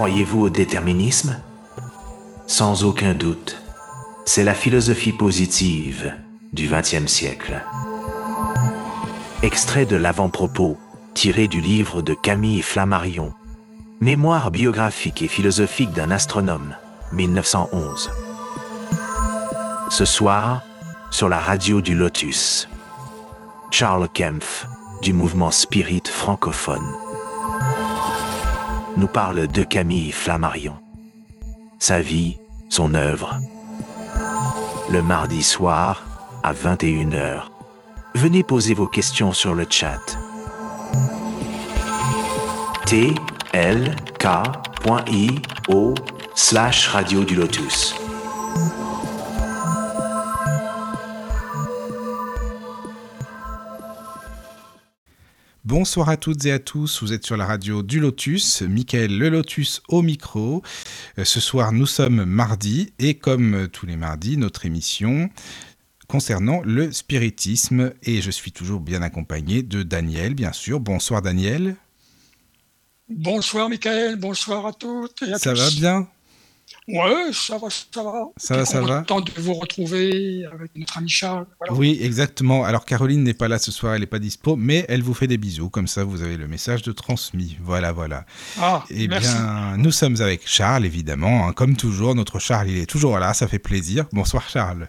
Croyez-vous au déterminisme? Sans aucun doute, c'est la philosophie positive du XXe siècle. Extrait de l'avant-propos tiré du livre de Camille Flammarion, Mémoire biographique et philosophique d'un astronome, 1911. Ce soir, sur la radio du Lotus, Charles Kempf, du mouvement Spirit francophone, nous parle de Camille Flammarion, sa vie, son œuvre. Le mardi soir, à 21h, venez poser vos questions sur le chat. tlk.io slash radio du lotus. Bonsoir à toutes et à tous, vous êtes sur la radio du Lotus, Michael le Lotus au micro. Euh, ce soir nous sommes mardi et comme tous les mardis, notre émission concernant le spiritisme et je suis toujours bien accompagné de Daniel bien sûr. Bonsoir Daniel. Bonsoir Michael, bonsoir à toutes et à Ça tous. va bien? Ouais, ça va, ça va. Ça va, ça va. Content de vous retrouver avec notre ami Charles. Voilà. Oui, exactement. Alors Caroline n'est pas là ce soir, elle n'est pas dispo, mais elle vous fait des bisous, comme ça vous avez le message de transmis. Voilà, voilà. Ah, Eh merci. bien, nous sommes avec Charles, évidemment. hein. Comme toujours, notre Charles, il est toujours là, ça fait plaisir. Bonsoir Charles.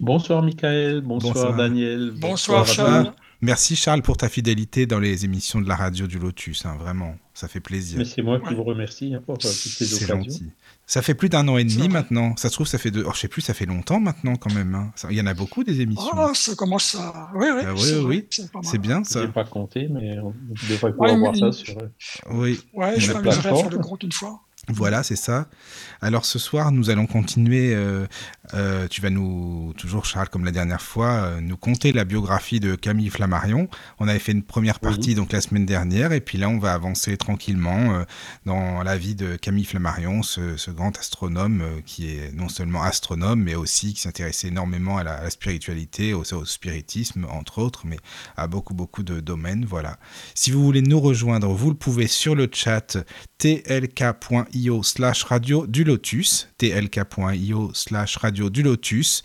Bonsoir Michael, bonsoir, Bonsoir. Daniel, Bonsoir. Charles. Merci Charles pour ta fidélité dans les émissions de la radio du Lotus, hein, vraiment, ça fait plaisir. Mais c'est moi qui vous remercie hein, pour euh, toutes ces C'est occasions. gentil. Ça fait plus d'un an et demi maintenant. Ça se trouve, ça fait deux. Oh, je sais plus, ça fait longtemps maintenant quand même. hein. Ça- Il y en a beaucoup des émissions. Ah, ça commence à. Oui, oui, Ah oui, c'est oui, bien Je ça. n'ai pas compté, mais on devrait pouvoir Ouais, voir ça sur. euh, Oui. Ouais, je plateforme. le compte une fois. Voilà, c'est ça. Alors ce soir, nous allons continuer. euh, euh, tu vas nous, toujours Charles, comme la dernière fois, euh, nous conter la biographie de Camille Flammarion. On avait fait une première partie donc la semaine dernière, et puis là, on va avancer tranquillement euh, dans la vie de Camille Flammarion, ce, ce grand astronome qui est non seulement astronome, mais aussi qui s'intéressait énormément à la, à la spiritualité, au, au spiritisme, entre autres, mais à beaucoup, beaucoup de domaines. Voilà. Si vous voulez nous rejoindre, vous le pouvez sur le chat tlk.io slash radio du lotus, tlk.io slash radio du lotus,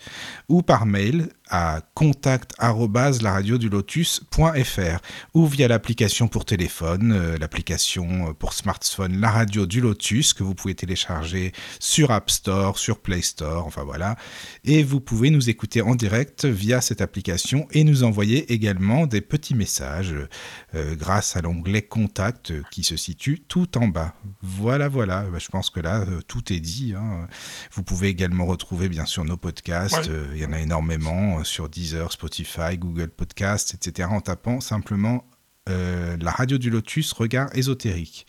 ou par mail à contact arobase la radio du lotus.fr ou via l'application pour téléphone, euh, l'application euh, pour smartphone La Radio du Lotus que vous pouvez télécharger sur App Store, sur Play Store, enfin voilà. Et vous pouvez nous écouter en direct via cette application et nous envoyer également des petits messages euh, grâce à l'onglet Contact qui se situe tout en bas. Voilà, voilà. Bah, je pense que là, tout est dit. hein. Vous pouvez également retrouver bien sûr nos podcasts. Ouais. Il y en a énormément euh, sur Deezer, Spotify, Google Podcasts, etc. en tapant simplement euh, la radio du Lotus, regard ésotérique.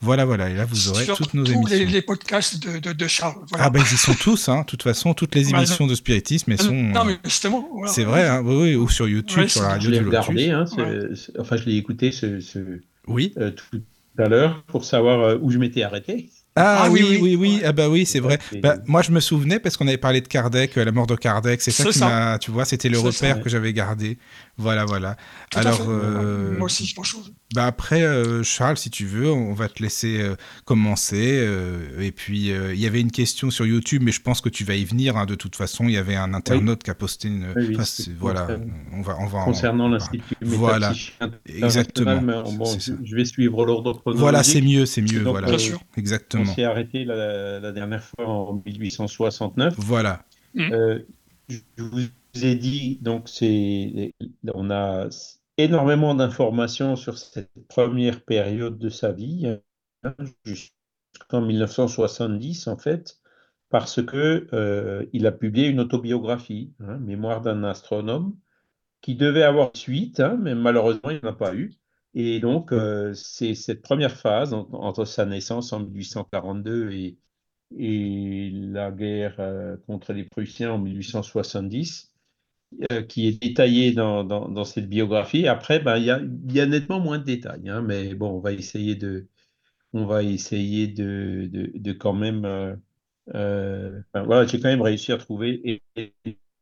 Voilà, voilà. Et là, vous aurez Sur toutes nos tous émissions. les, les podcasts de, de, de Charles. Voilà. Ah ben ils y sont tous, hein. De toute façon, toutes les Ouais, émissions de spiritisme, elles Euh, sont. non, mais justement. voilà. C'est vrai, hein. oui, oui, ou sur YouTube, Ouais, sur la Je radio l'ai du Lotus. regardé, hein, c'est- Ouais. enfin je l'ai écouté ce, ce- Oui. euh, tout à l'heure pour savoir où je m'étais arrêté. Ah, Ah oui, oui, oui, oui, oui. Ouais. ah bah oui, c'est vrai. Bah, moi, je me souvenais parce qu'on avait parlé de Kardec, euh, la mort de Kardec. C'est ça qui m'a, tu vois, c'était le repère ça. que j'avais gardé. Voilà, voilà. Tout à Alors, fait. euh, Moi aussi, je pense. chose. bah après, euh, Charles, si tu veux, on va te laisser euh, commencer. euh, et puis, euh, il y avait une question sur YouTube, mais je pense que tu vas y venir. hein, de toute façon, il y avait un internaute qui a posté une. Oui, oui, enfin, c'est c'est- voilà, concernant- on va, on va. en- Concernant l'Institut Voilà. Exactement. bon, je, vais suivre l'ordre chronologique. Voilà, c'est mieux, c'est mieux. Donc, voilà, Bien sûr. On exactement. s'est arrêté la, la dernière fois en 1869. Voilà. Euh, je vous ai dit, donc c'est, on a énormément d'informations sur cette première période de sa vie, hein, jusqu'en 1970 en fait, parce que euh, il a publié une autobiographie, hein, Mémoire d'un astronome, qui devait avoir suite, hein, mais malheureusement il n'y en a pas eu. Et donc euh, c'est cette première phase en- entre sa naissance en 1842 et et la guerre euh, contre les Prussiens en 1870, euh, qui est détaillée dans, dans, dans cette biographie. Après, ben, il y a, y a nettement moins de détails, hein, mais bon, on va essayer de, on va essayer de, de, de quand même. euh, euh, voilà, j'ai quand même réussi à trouver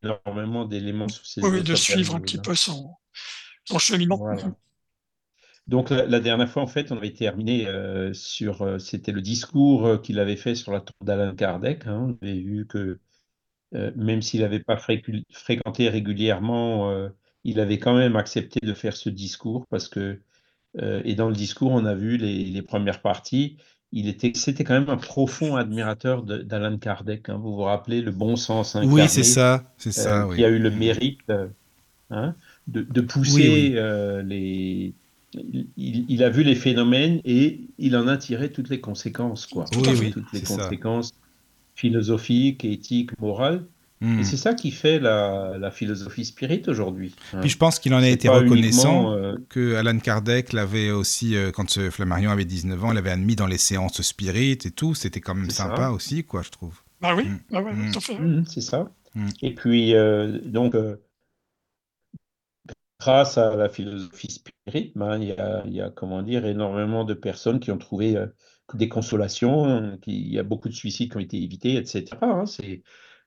énormément d'éléments sur ces Oui, de suivre un petit hein. peu son, son cheminement. Voilà. Donc la, dernière fois, en fait, on avait terminé sur, c'était le discours qu'il avait fait sur la tombe d'Alan Kardec. Hein. on avait vu que même s'il n'avait pas fréquenté régulièrement, il avait quand même accepté de faire ce discours parce que, et dans le discours, on a vu les premières parties, il était, c'était quand même un profond admirateur d'Alan Kardec. Hein. Vous vous rappelez le bon sens incarné, Oui, c'est ça, c'est ça. Euh, qui a eu le mérite euh, hein, de, pousser euh, les. Il, a vu les phénomènes et il en a tiré toutes les conséquences, quoi. Oui, toutes les conséquences philosophiques, éthiques, morales. Hmm. Et c'est ça qui fait la, philosophie spirit aujourd'hui. Hein. Puis je pense qu'il en a été reconnaissant euh, que Alan Kardec l'avait aussi, euh, quand ce Flammarion avait 19 ans, l'avait admis dans les séances spirit et tout. C'était quand même sympa aussi, quoi, je trouve. Ah oui, hmm. ah hmm. tout c'est ça. Et puis, euh, donc, grâce à la philosophie spirit, ben, il, y a, il, y a, comment dire, énormément de personnes qui ont trouvé des consolations, hein, il y a beaucoup de suicides qui ont été évités, etc. Hein, c'est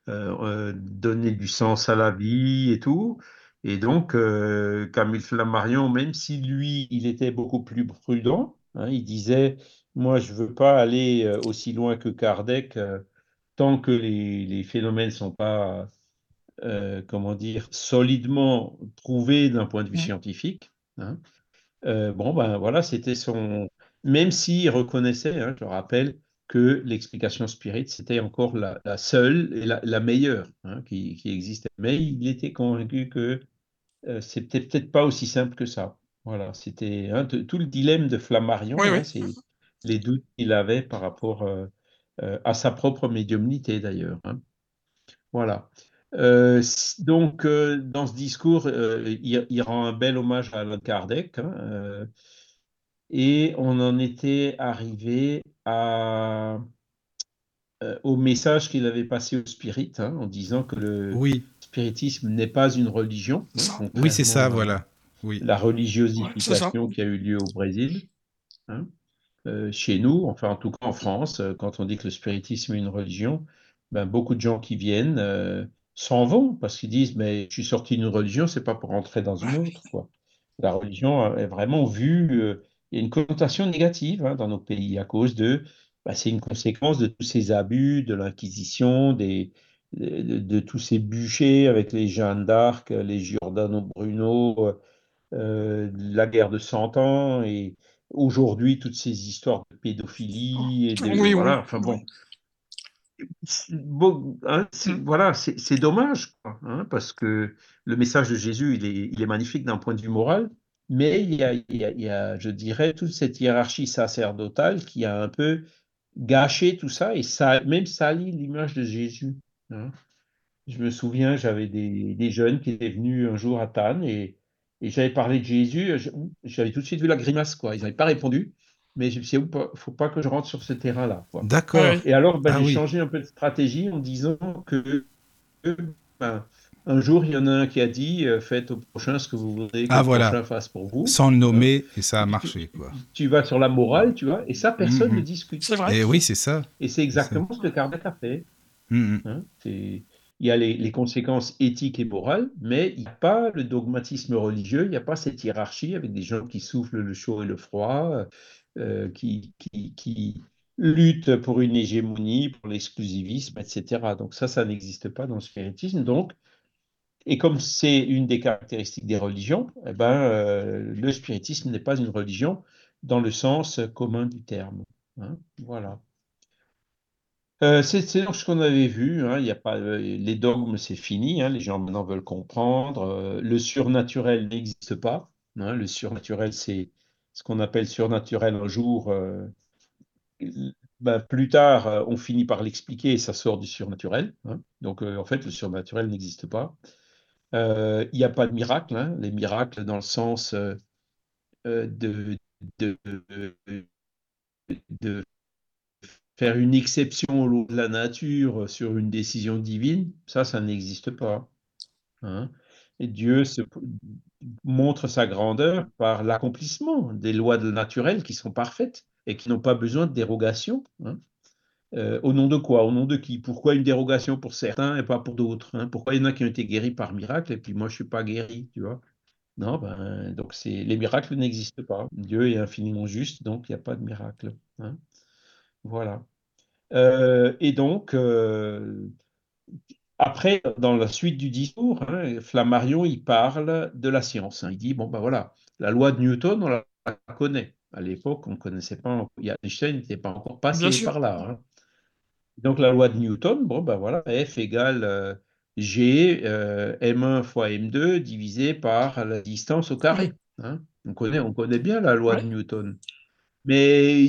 euh, euh, donner du sens à la vie et tout. Et donc, euh, Camille Flammarion, même si lui, il était beaucoup plus prudent, hein, il disait, moi, je ne veux pas aller aussi loin que Kardec tant que les, phénomènes ne sont pas, comment dire, solidement prouvés d'un point de vue scientifique. Hein. bon, ben voilà, c'était son... Même s'il reconnaissait, hein, je rappelle, que l'explication spirit, c'était encore la, seule et la, meilleure hein, qui, existait. Mais il était convaincu que euh, c'était peut-être pas aussi simple que ça. Voilà, c'était hein, tout le dilemme de Flammarion, hein, c'est les doutes qu'il avait par rapport euh, euh, à sa propre médiumnité d'ailleurs. Voilà. donc, dans ce discours, il, il, rend un bel hommage à Allan Kardec. Et on en était arrivé euh, au message qu'il avait passé au spirit, hein, en disant que le spiritisme n'est pas une religion. Hein, oui, c'est ça, voilà. Oui. La religiosification qui a eu lieu au Brésil. Hein. Euh, chez nous, enfin en tout cas en France, euh, quand on dit que le spiritisme est une religion, ben, beaucoup de gens qui viennent s'en vont parce qu'ils disent mais je suis sorti d'une religion, c'est pas pour rentrer dans une autre. Quoi. La religion est vraiment vue il y a une connotation négative hein, dans nos pays à cause de, bah, c'est une conséquence de tous ces abus, de l'Inquisition, des, de, tous ces bûchers avec les Jeanne d'Arc, les Giordano Bruno, euh, la guerre de Cent Ans, et aujourd'hui toutes ces histoires de pédophilie, et de, voilà, enfin bon. Bon, hein, voilà, c'est dommage, hein, parce que le message de Jésus, il est, il est magnifique d'un point de vue moral, mais il y, a, je dirais, toute cette hiérarchie sacerdotale qui a un peu gâché tout ça et ça, même sali l'image de Jésus. Hein. Je me souviens, j'avais des, jeunes qui étaient venus un jour à Tannes et, j'avais parlé de Jésus. J'avais tout de suite vu la grimace, quoi. Ils n'avaient pas répondu. Mais je me suis dit, il ne faut pas que je rentre sur ce terrain-là. D'accord. Et alors, ben, ah j'ai changé un peu de stratégie en disant que ben, un jour, il y en a un qui a dit euh, faites au prochain ce que vous voudrez que ah, le voilà. prochain fasse pour vous. Sans le nommer, et ça a marché. Quoi. Tu, vas sur la morale, tu vois, et ça, personne ne discute. C'est vrai. Et oui, c'est ça. Et c'est exactement ce que Kardec a fait. Hein, il y a les, conséquences éthiques et morales, mais il n'y a pas le dogmatisme religieux, il n'y a pas cette hiérarchie avec des gens qui soufflent le chaud et le froid, euh, qui, qui, qui luttent pour une hégémonie, pour l'exclusivisme, etc. Donc ça, ça n'existe pas dans le spiritisme. Donc, et comme c'est une des caractéristiques des religions, eh ben, euh, le spiritisme n'est pas une religion dans le sens commun du terme. Hein, voilà. Euh, c'est ce qu'on avait vu. Hein, a pas, euh, les dogmes, c'est fini. Hein, les gens maintenant veulent comprendre. le surnaturel n'existe pas. le surnaturel, c'est ce qu'on appelle surnaturel un jour. Ben, plus tard, on finit par l'expliquer et ça sort du surnaturel. Donc, en fait, le surnaturel n'existe pas. Euh, il n'y a pas de miracle. Hein. Les miracles dans le sens euh, euh, de, de, de, faire une exception au lot de la nature sur une décision divine, ça, ça n'existe pas. Hein. Dieu montre sa grandeur par l'accomplissement des lois naturelles qui sont parfaites et qui n'ont pas besoin de dérogation. Hein. Euh, au nom de quoi? Au nom de qui? Pourquoi une dérogation pour certains et pas pour d'autres hein? Pourquoi il y en a qui ont été guéris par miracle et puis moi je ne suis pas guéri, tu vois? Non, ben, donc c'est les miracles n'existent pas. Dieu est infiniment juste, donc il n'y a pas de miracle. hein? Voilà. Euh, et donc, euh, après, dans la suite du discours, hein, Flammarion, il parle de la science. Il dit, bon, ben voilà, la loi de Newton, on la, connaît. À l'époque, on ne connaissait pas, Einstein n'était pas encore passé par là. hein. Donc, la loi de Newton, bon, ben voilà, F égale euh, G, euh, M1 fois M2 divisé par la distance au carré. hein. On connaît, on connaît bien la loi Ouais. de Newton. Mais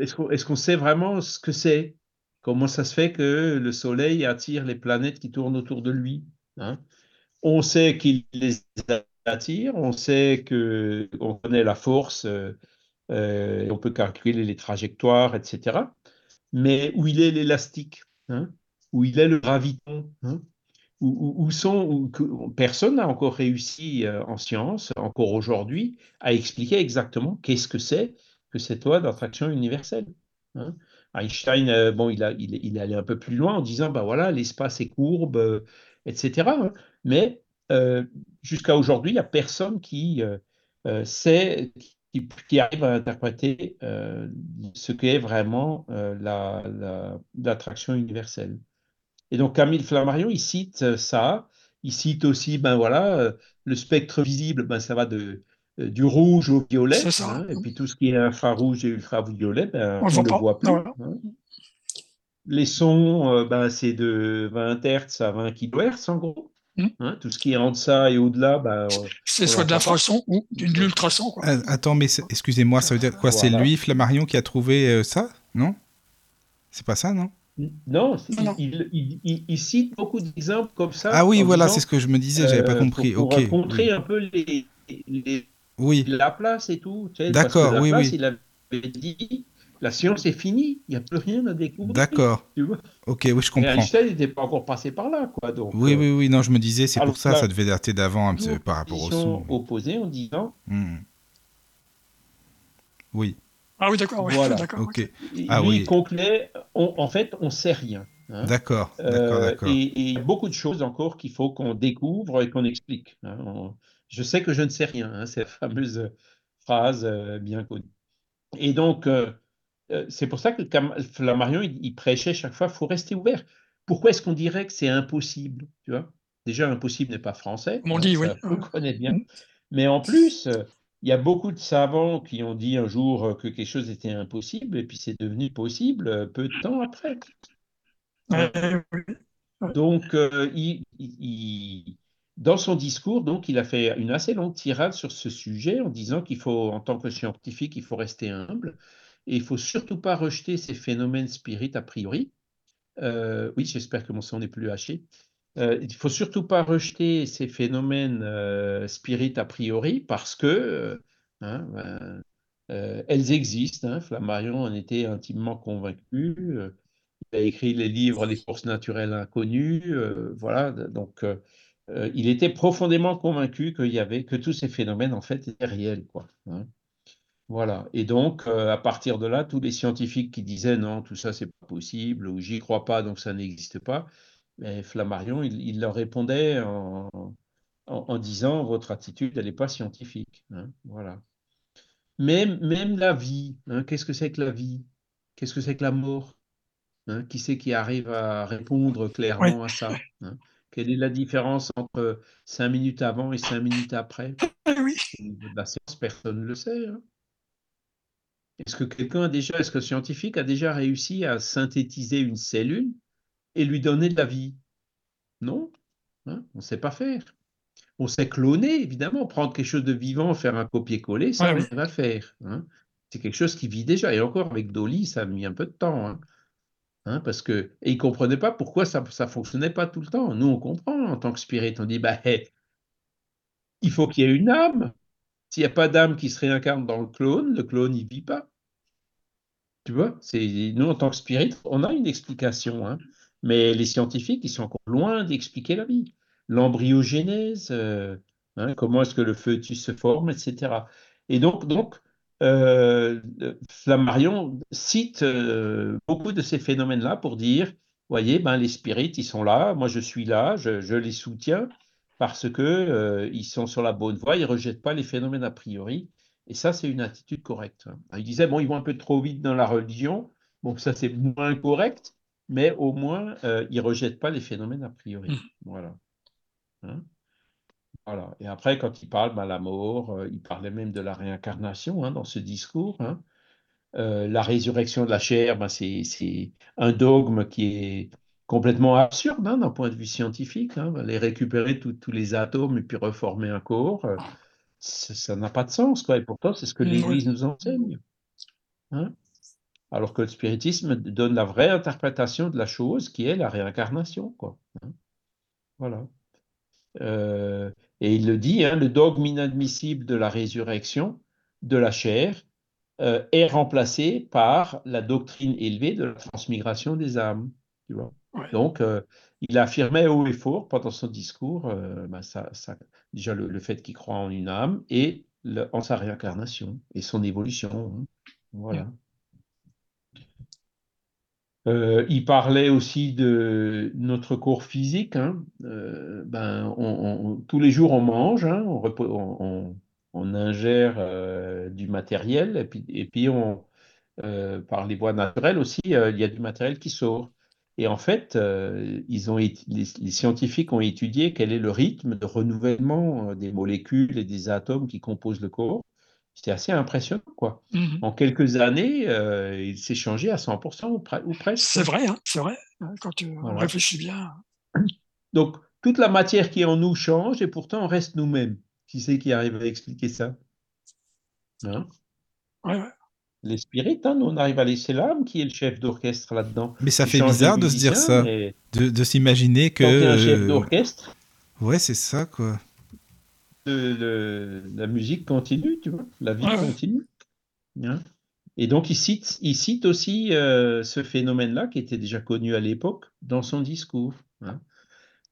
est-ce qu'on qu'on sait vraiment ce que c'est? Comment ça se fait que le Soleil attire les planètes qui tournent autour de lui? hein? On sait qu'il les attire, on sait que on connaît la force, euh, on peut calculer les trajectoires, etc. Mais où il est l'élastique? hein Où il est le graviton? hein où, sont, personne n'a encore réussi euh, en science, encore aujourd'hui, à expliquer exactement qu'est-ce que c'est que cette loi d'attraction universelle. hein. Einstein, euh, bon, il, il, est- allé un peu plus loin en disant, bah voilà, l'espace est courbe, euh, etc. Mais jusqu'à aujourd'hui, il n'y a personne qui sait, qui, qui arrive à interpréter euh, ce qu'est vraiment euh, la- la- l'attraction universelle. Et donc Camille Flammarion, il cite euh, ça. Il cite aussi, ben voilà, le spectre visible, ben ça va de, du rouge au violet. Hein, et puis tout ce qui est infrarouge et ultraviolet, ben, On ne le pas. voit plus. Voilà. hein. Les sons, ben, c'est de 20 Hz à 20 kHz en gros. Mm. hein. tout ce qui est en deçà et au-delà, ben, euh, C'est soit de pas. l'infrason ou d'une- de l'ultrason. Euh, attends, mais excusez-moi, ça veut dire quoi? C'est lui, Flammarion, qui a trouvé euh, ça? Non? C'est pas ça, non? Non. Il, il- il- il cite beaucoup d'exemples comme ça. Ah oui, voilà, c'est ce que je me disais, j'avais pas euh, compris. Pour, pour ok. montrer oui. un peu les, les, Oui, Laplace et tout. tu sais, D'accord, oui, oui. il avait dit la science est finie, il n'y a plus rien à découvrir. d'accord. Ok, oui, je Et comprends. Einstein n'était pas encore passé par là, quoi. Donc, Oui, euh, oui, oui, non, je me disais, c'est pour ça, là, ça devait dater d'avant un peu par rapport au son. opposée en disant Hmm. Oui, Ah oui, d'accord. ouais, Voilà. Ah lui oui. il conclut, on- en fait, on sait rien. hein. D'accord, d'accord, Euh, et, et il y a beaucoup de choses encore qu'il faut qu'on découvre et qu'on explique. hein. On- je sais que je ne sais rien, hein, cette fameuse phrase euh, bien connue. Et donc, euh, c'est pour ça que Flammarion, il, il prêchait chaque fois, il faut rester ouvert. Pourquoi est-ce qu'on dirait que c'est impossible tu vois? Déjà, impossible n'est pas français, on hein, dit, oui. on le connaît bien. Mm. Mais en plus, euh, il y a beaucoup de savants qui ont dit un jour euh, que quelque chose était impossible, et puis c'est devenu possible euh, peu de temps après. Donc, euh, il- il- il- dans son discours, donc, il a fait une assez longue tirade sur ce sujet en disant qu'il faut, en tant que scientifique, il faut rester humble et il faut surtout pas rejeter ces phénomènes spirites a priori. Euh, oui, j'espère que mon son n'est plus haché. Euh, il faut surtout pas rejeter ces phénomènes euh, spirites a priori parce que euh, hein, ben, elles existent. Hein. Flammarion en était intimement convaincu. il a écrit les livres Les forces naturelles inconnues. voilà, donc il était profondément convaincu qu'il y avait que tous ces phénomènes en fait étaient réels, quoi. hein. Voilà. Et donc, euh, à partir de là, tous les scientifiques qui disaient non, tout ça c'est pas possible ou j'y crois pas, donc ça n'existe pas, mais Flammarion, il, il leur répondait en, en- en disant votre attitude, elle n'est pas scientifique. hein. Voilà. Même, même la vie, hein, qu'est-ce que c'est que la vie? Qu'est-ce que c'est que la mort? Hein, qui c'est qui arrive à répondre clairement à ça? Quelle est la différence entre cinq minutes avant et cinq minutes après? Oui. La science, personne ne le sait. Est-ce que quelqu'un a déjà, est-ce que le scientifique a déjà réussi à synthétiser une cellule et lui donner de la vie? Non, hein, on ne sait pas faire. On sait cloner, évidemment, prendre quelque chose de vivant, faire un copier-coller, ça, Ouais, on va faire. hein. C'est quelque chose qui vit déjà. Et encore, avec Dolly, ça a mis un peu de temps. hein. Hein, parce que, et ils comprenaient pas pourquoi ça ne fonctionnait pas tout le temps. Nous, on comprend en tant que spirit. On dit, bah, il faut qu'il y ait une âme. S'il n'y a pas d'âme qui se réincarne dans le clone, le clone, il ne vit pas. Tu vois, nous en tant que spirit, on a une explication, hein. mais les scientifiques, ils sont encore loin d'expliquer la vie. L'embryogénèse, euh, hein, comment est-ce que le fœtus se forme, etc. Et donc, donc euh, Flammarion cite euh, beaucoup de ces phénomènes-là pour dire, voyez, ben, les spirites, ils sont là, moi je suis là, je les soutiens, parce que ils sont sur la bonne voie, ils ne rejettent pas les phénomènes a priori. Et ça, c'est une attitude correcte. Il disait, bon, ils vont un peu trop vite dans la religion. Bon, ça, c'est moins correct, mais au moins, ils ne rejettent pas les phénomènes a priori. Mmh. Voilà. Hein voilà. Et après, quand il parle de ben, la mort, il parlait même de la réincarnation hein, dans ce discours. Hein. la résurrection de la chair, ben, c'est un dogme qui est complètement absurde d'un point de vue scientifique. Les récupérer tous les atomes et puis reformer un corps, euh, ça n'a pas de sens. Quoi. Et pourtant, c'est ce que l'Église nous enseigne. Alors que le spiritisme donne la vraie interprétation de la chose qui est la réincarnation. Quoi. Voilà. Euh, et il le dit, hein, le dogme inadmissible de la résurrection de la chair euh, est remplacé par la doctrine élevée de la transmigration des âmes. Donc, euh, il affirmait haut et fort pendant son discours bah, ça, déjà le, fait qu'il croit en une âme et en sa réincarnation et son évolution. Hein. Voilà. Euh, il parlait aussi de notre corps physique. Hein. Euh, ben, tous les jours, on mange, hein, on, ingère euh, du matériel, et puis, et puis on, par les voies naturelles aussi, il y a du matériel qui sort. Et en fait, ils ont, les, scientifiques ont étudié quel est le rythme de renouvellement des molécules et des atomes qui composent le corps. C'était assez impressionnant, quoi. Mmh en quelques années, euh, il s'est changé à 100% ou, presque. C'est vrai, hein, c'est vrai, hein, quand tu réfléchis bien. Donc, toute la matière qui est en nous change et pourtant on reste nous-mêmes. Qui c'est qui arrive à expliquer ça? Hein? Ouais, Les spirites, hein, nous on arrive à laisser l'âme qui est le chef d'orchestre là-dedans. Mais ça fait bizarre de se dire ça, de, s'imaginer que... Quand un chef d'orchestre... Ouais, c'est ça, quoi la musique continue, tu vois, la vie continue. Hein. et donc, il cite, il cite aussi euh, ce phénomène-là, qui était déjà connu à l'époque, dans son discours. Hein.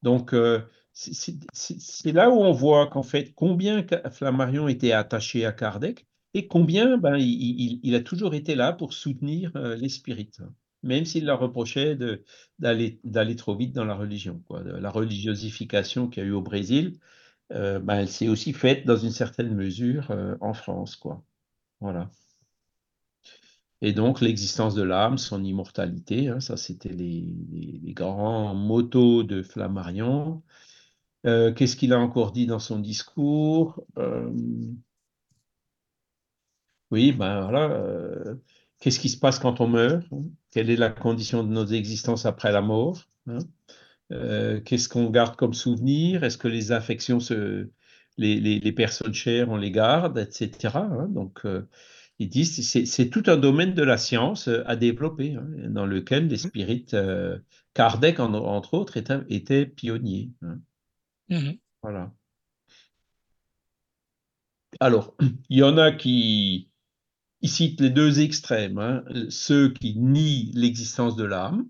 Donc, euh, c'est là où on voit qu'en fait, combien Flammarion était attaché à Kardec et combien ben, il, a toujours été là pour soutenir euh, les spirites, même s'il leur reprochait d'aller trop vite dans la religion. Quoi. La religiosification qu'il y a eu au Brésil, euh, ben, elle s'est aussi faite dans une certaine mesure euh, en France, quoi. Et donc l'existence de l'âme, son immortalité, hein, ça c'était les, grands motos de Flammarion. Qu'est-ce qu'il a encore dit dans son discours? Oui, ben voilà. Qu'est-ce qui se passe quand on meurt Quelle est la condition de nos existences après la mort hein? Euh, qu'est-ce qu'on garde comme souvenir? Est-ce que les affections, se, les, personnes chères, on les garde, etc. Hein? Donc, euh, ils disent c'est tout un domaine de la science euh, à développer, hein, dans lequel les mmh. spirites, Kardec entre autres, était, était pionnier. Hein? Mmh voilà. Alors, il y en a qui ils citent les deux extrêmes, ceux qui nient l'existence de l'âme,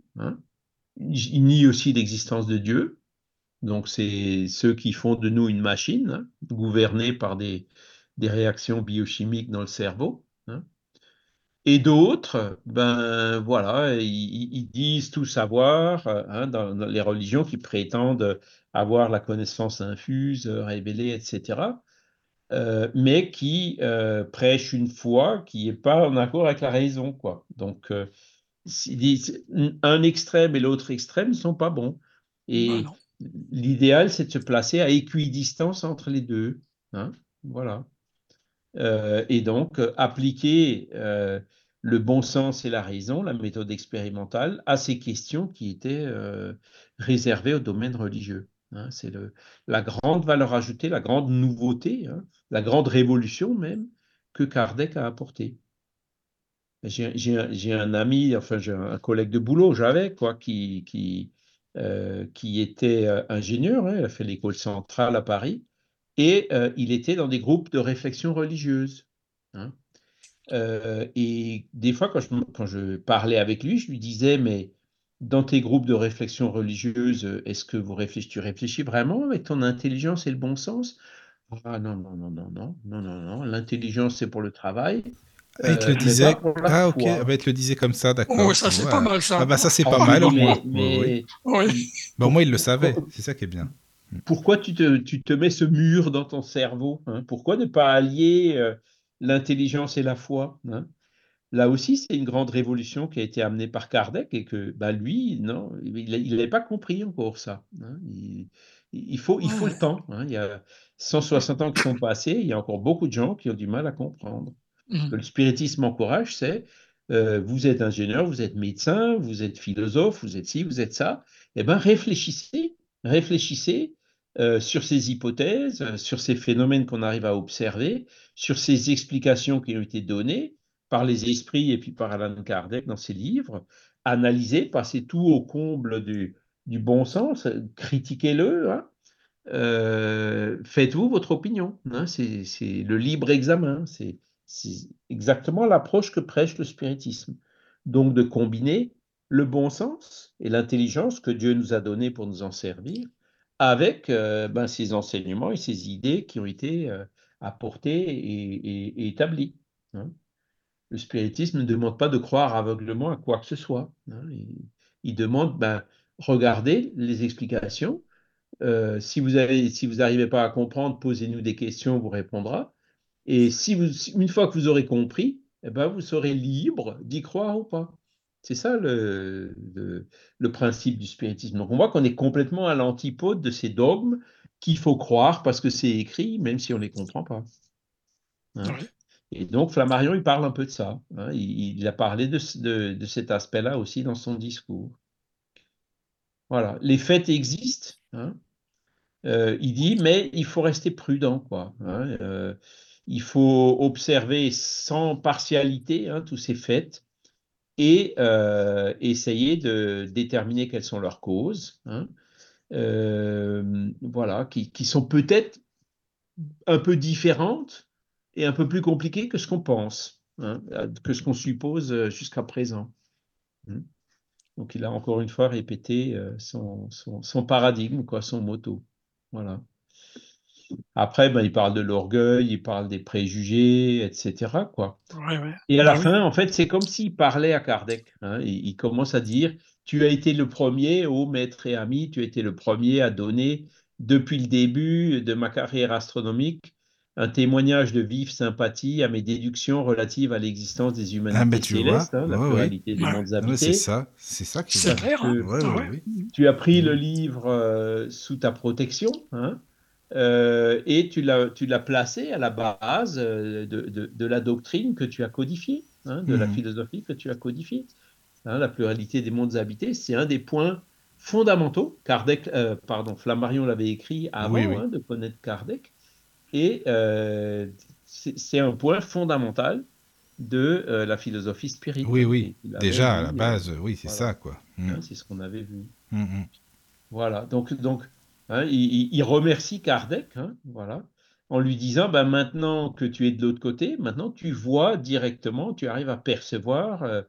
il nie aussi l'existence de Dieu. Donc, c'est ceux qui font de nous une machine, hein, gouvernée par des, réactions biochimiques dans le cerveau. Hein. Et d'autres, ben voilà, ils, disent tout savoir hein, dans, les religions qui prétendent avoir la connaissance infuse, révélée, etc. Euh, mais qui euh, prêchent une foi qui n'est pas en accord avec la raison, quoi. Donc, euh, un extrême et l'autre extrême ne sont pas bons. Et bah l'idéal, c'est de se placer à équidistance entre les deux. Hein. voilà. Et donc, appliquer le bon sens et la raison, la méthode expérimentale, à ces questions qui étaient réservées au domaine religieux. Hein. C'est la grande valeur ajoutée, la grande nouveauté, hein, la grande révolution même que Kardec a apportée. J'ai un ami, enfin j'ai un collègue de boulot, j'avais, quoi, qui, qui, euh, qui était euh, ingénieur, hein, il a fait l'école centrale à Paris, et euh, il était dans des groupes de réflexion religieuse. Hein. et des fois, quand quand je parlais avec lui, je lui disais, mais dans tes groupes de réflexion religieuse, est-ce que vous réfléchissez, tu réfléchis vraiment avec ton intelligence et le bon sens? Ah non, non, non, non, non, non, non, non. L'intelligence, c'est pour le travail. Ah, il te le euh, disait. Ah, ok. Ah, bah, il te le disait comme ça, d'accord. Oh, ça, c'est pas mal, ça. Ah, bah, ça, c'est pas mal, au moins. Oui. Bah, au moins, il le savait. C'est ça qui est bien. Pourquoi tu te, tu te, mets ce mur dans ton cerveau hein? Pourquoi ne pas allier euh, l'intelligence et la foi hein? Là aussi, c'est une grande révolution qui a été amenée par Kardec et que bah, lui, non, il n'avait pas compris encore ça. Hein. Il, il, faut, il faut le temps. Hein. Il y a 160 ans qui sont passés, il y a encore beaucoup de gens qui ont du mal à comprendre. Que mmh. le spiritisme encourage, c'est euh, vous êtes ingénieur, vous êtes médecin, vous êtes philosophe, vous êtes ci, vous êtes ça. Eh bien, réfléchissez, réfléchissez euh, sur ces hypothèses, euh, sur ces phénomènes qu'on arrive à observer, sur ces explications qui ont été données par les esprits et puis par Alan Kardec dans ses livres. Analysez, passez tout au comble du, bon sens, critiquez-le, hein. faites-vous votre opinion. Hein. c'est le libre examen. C'est exactement l'approche que prêche le spiritisme. Donc de combiner le bon sens et l'intelligence que Dieu nous a donné pour nous en servir avec euh, ben, ces enseignements et ces idées qui ont été euh, apportées et, établies. Hein. Le spiritisme ne demande pas de croire aveuglement à quoi que ce soit. Hein. Il, demande, ben, regardez les explications. Euh, si vous n'arrivez si vous pas à comprendre, posez-nous des questions, on vous répondra. Et si vous, une fois que vous aurez compris, eh ben, vous serez libre d'y croire ou pas. C'est ça le, le, principe du spiritisme. Donc on voit qu'on est complètement à l'antipode de ces dogmes qu'il faut croire parce que c'est écrit, même si on ne les comprend pas. Hein. Et donc Flammarion, il parle un peu de ça. Hein. Il, a parlé de, cet aspect-là aussi dans son discours. Voilà, les faits existent. Hein. Euh, il dit, mais il faut rester prudent, quoi. Euh, il faut observer sans partialité hein, tous ces faits et euh, essayer de déterminer quelles sont leurs causes, hein, voilà, qui, sont peut-être un peu différentes et un peu plus compliquées que ce qu'on pense, hein, que ce qu'on suppose jusqu'à présent. Donc il a encore une fois répété euh, son, son paradigme, quoi, son motto. Voilà. Après, ben, il parle de l'orgueil, il parle des préjugés, etc. Quoi. Et à la bah fin, en fait, c'est comme s'il parlait à Kardec. Hein. Il, commence à dire Tu as été le premier, ô maître et ami, tu as été le premier à donner, depuis le début de ma carrière astronomique, un témoignage de vive sympathie à mes déductions relatives à l'existence des humanités ah, célestes, hein, la pluralité des mondes habités. c'est ça, c'est ça qui est clair. Hein. Tu as pris le livre euh, sous ta protection. Hein, euh, et tu l'as placé à la base euh, de, la doctrine que tu as codifiée, hein, de la mhm. philosophie que tu as codifiée. Hein, la pluralité des mondes habités, c'est un des points fondamentaux. Kardec, euh, pardon, Flammarion l'avait écrit avant hein, de connaître Kardec, et c'est un point fondamental de la philosophie spirituelle. Oui, oui, déjà à la base, oui, c'est ça, quoi. Mm. c'est ce qu'on avait vu. Mm, mm. Voilà, donc, donc Hein, il, remercie Kardec, hein, voilà, en lui disant ben, maintenant que tu es de l'autre côté, maintenant tu vois directement, tu arrives à percevoir euh,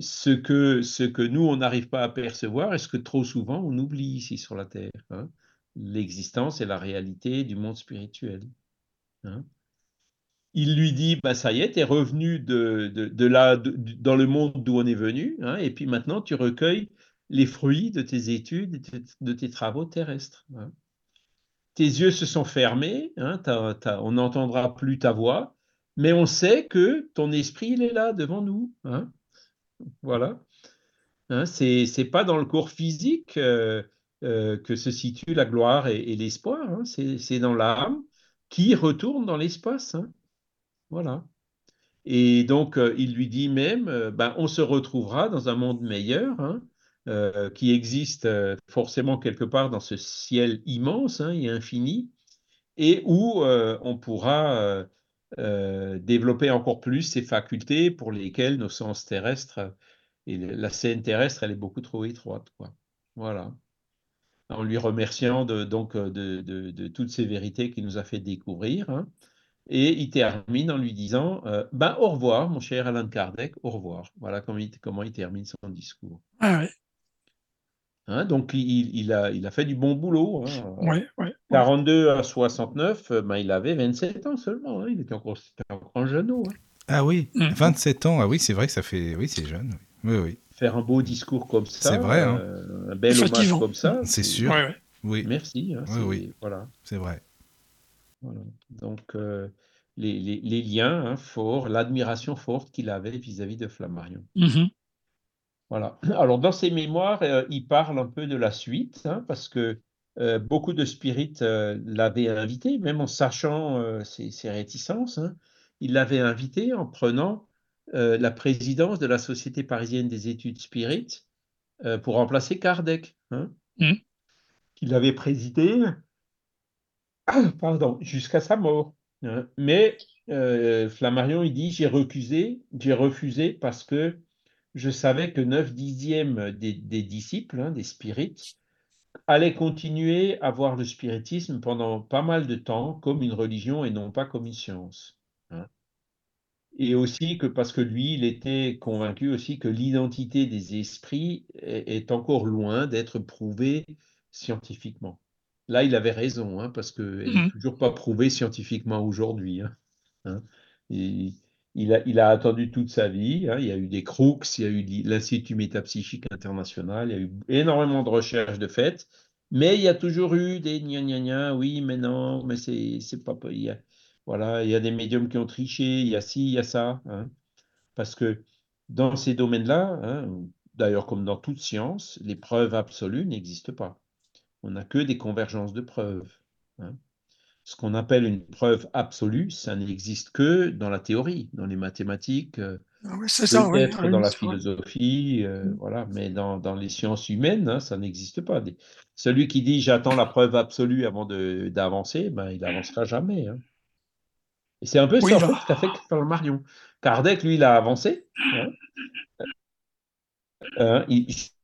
ce, que, ce que nous, on n'arrive pas à percevoir et ce que trop souvent on oublie ici sur la Terre. Hein, l'existence et la réalité du monde spirituel. Il lui dit, ben, ça y est, tu es revenu de, là, dans le monde d'où on est venu, et puis maintenant tu recueilles les fruits de tes études, de tes travaux terrestres. Hein. Tes yeux se sont fermés, hein, on n'entendra plus ta voix, mais on sait que ton esprit, est là devant nous. Hein. Voilà. Hein, c'est pas dans le corps physique euh, euh, que se situe la gloire et, l'espoir, c'est dans l'âme qui retourne dans l'espace. Voilà. Et donc, euh, il lui dit même, ben, on se retrouvera dans un monde meilleur, euh, qui existe euh, forcément quelque part dans ce ciel immense hein, et infini, et où euh, on pourra développer encore plus ces facultés pour lesquelles nos sens terrestres et la scène terrestre, elle est beaucoup trop étroite. Quoi. Voilà. En lui remerciant de, donc de, de, toutes ces vérités qu'il nous a fait découvrir. Hein. Et il termine en lui disant ben, Au revoir, mon cher Alain Kardec, au revoir. Voilà comment il, comment il termine son discours. Ah ouais. Hein, donc, il, a, il a fait du bon boulot. Hein. 42 à 69, euh, ben, il avait 27 ans seulement. Hein. Il était encore, jeune. Hein. Ah oui, 27 mmh. ans. Ah oui, c'est vrai que ça fait. Oui, c'est jeune. Oui, oui. Faire un beau discours comme ça. C'est vrai. Euh, un bel hommage comme ça. C'est sûr. Oui. Merci. hein, Oui, c'est- oui. Voilà. C'est vrai. Voilà. Donc, euh, les, les- les liens hein, forts, l'admiration forte qu'il avait vis-à-vis de Flammarion. Mhm. Voilà. Alors, dans ses mémoires, euh, il parle un peu de la suite, hein, parce que euh, beaucoup de spirites euh, l'avaient invité, même en sachant euh, ses, ses réticences. hein. il l'avait invité en prenant euh, la présidence de la Société parisienne des études spirites euh, pour remplacer Kardec, hein, Mhm. qu'il avait présidé pardon, jusqu'à sa mort. hein. Mais euh, Flammarion, il dit, j'ai recusé, j'ai refusé parce que je savais que 9 dixièmes des, des disciples, hein, des spirites, allaient continuer à voir le spiritisme pendant pas mal de temps comme une religion et non pas comme une science. Et aussi que parce que lui, il était convaincu aussi que l'identité des esprits est, est encore loin d'être prouvée scientifiquement. Là, il avait raison, hein, parce qu'elle n'est Mhm. toujours pas prouvée scientifiquement aujourd'hui. hein, hein. Il, a, il a attendu toute sa vie. Il y a eu des crooks, il y a eu l'Institut métapsychique international, il y a eu énormément de recherches de fait, mais il y a toujours eu des gna gna gna, oui, mais non, mais c'est c'est pas. Il y a, voilà, il y a des médiums qui ont triché, il y a ci, il y a ça. hein. Parce que dans ces domaines-là, hein, d'ailleurs comme dans toute science, les preuves absolues n'existent pas. On n'a que des convergences de preuves. hein. Ce qu'on appelle une preuve absolue, ça n'existe que dans la théorie, dans les mathématiques, euh, Ah oui, c'est ça, oui. peut-être oui, dans la philosophie, euh, Mm. voilà, mais dans, dans les sciences humaines, hein, ça n'existe pas. Celui qui dit j'attends la preuve absolue avant de- d'avancer, ben, il n'avancera jamais. hein. Et c'est un peu Oui, ça, en fait, qu'a fait Flammarion. Kardec, lui, il a avancé. hein. Euh,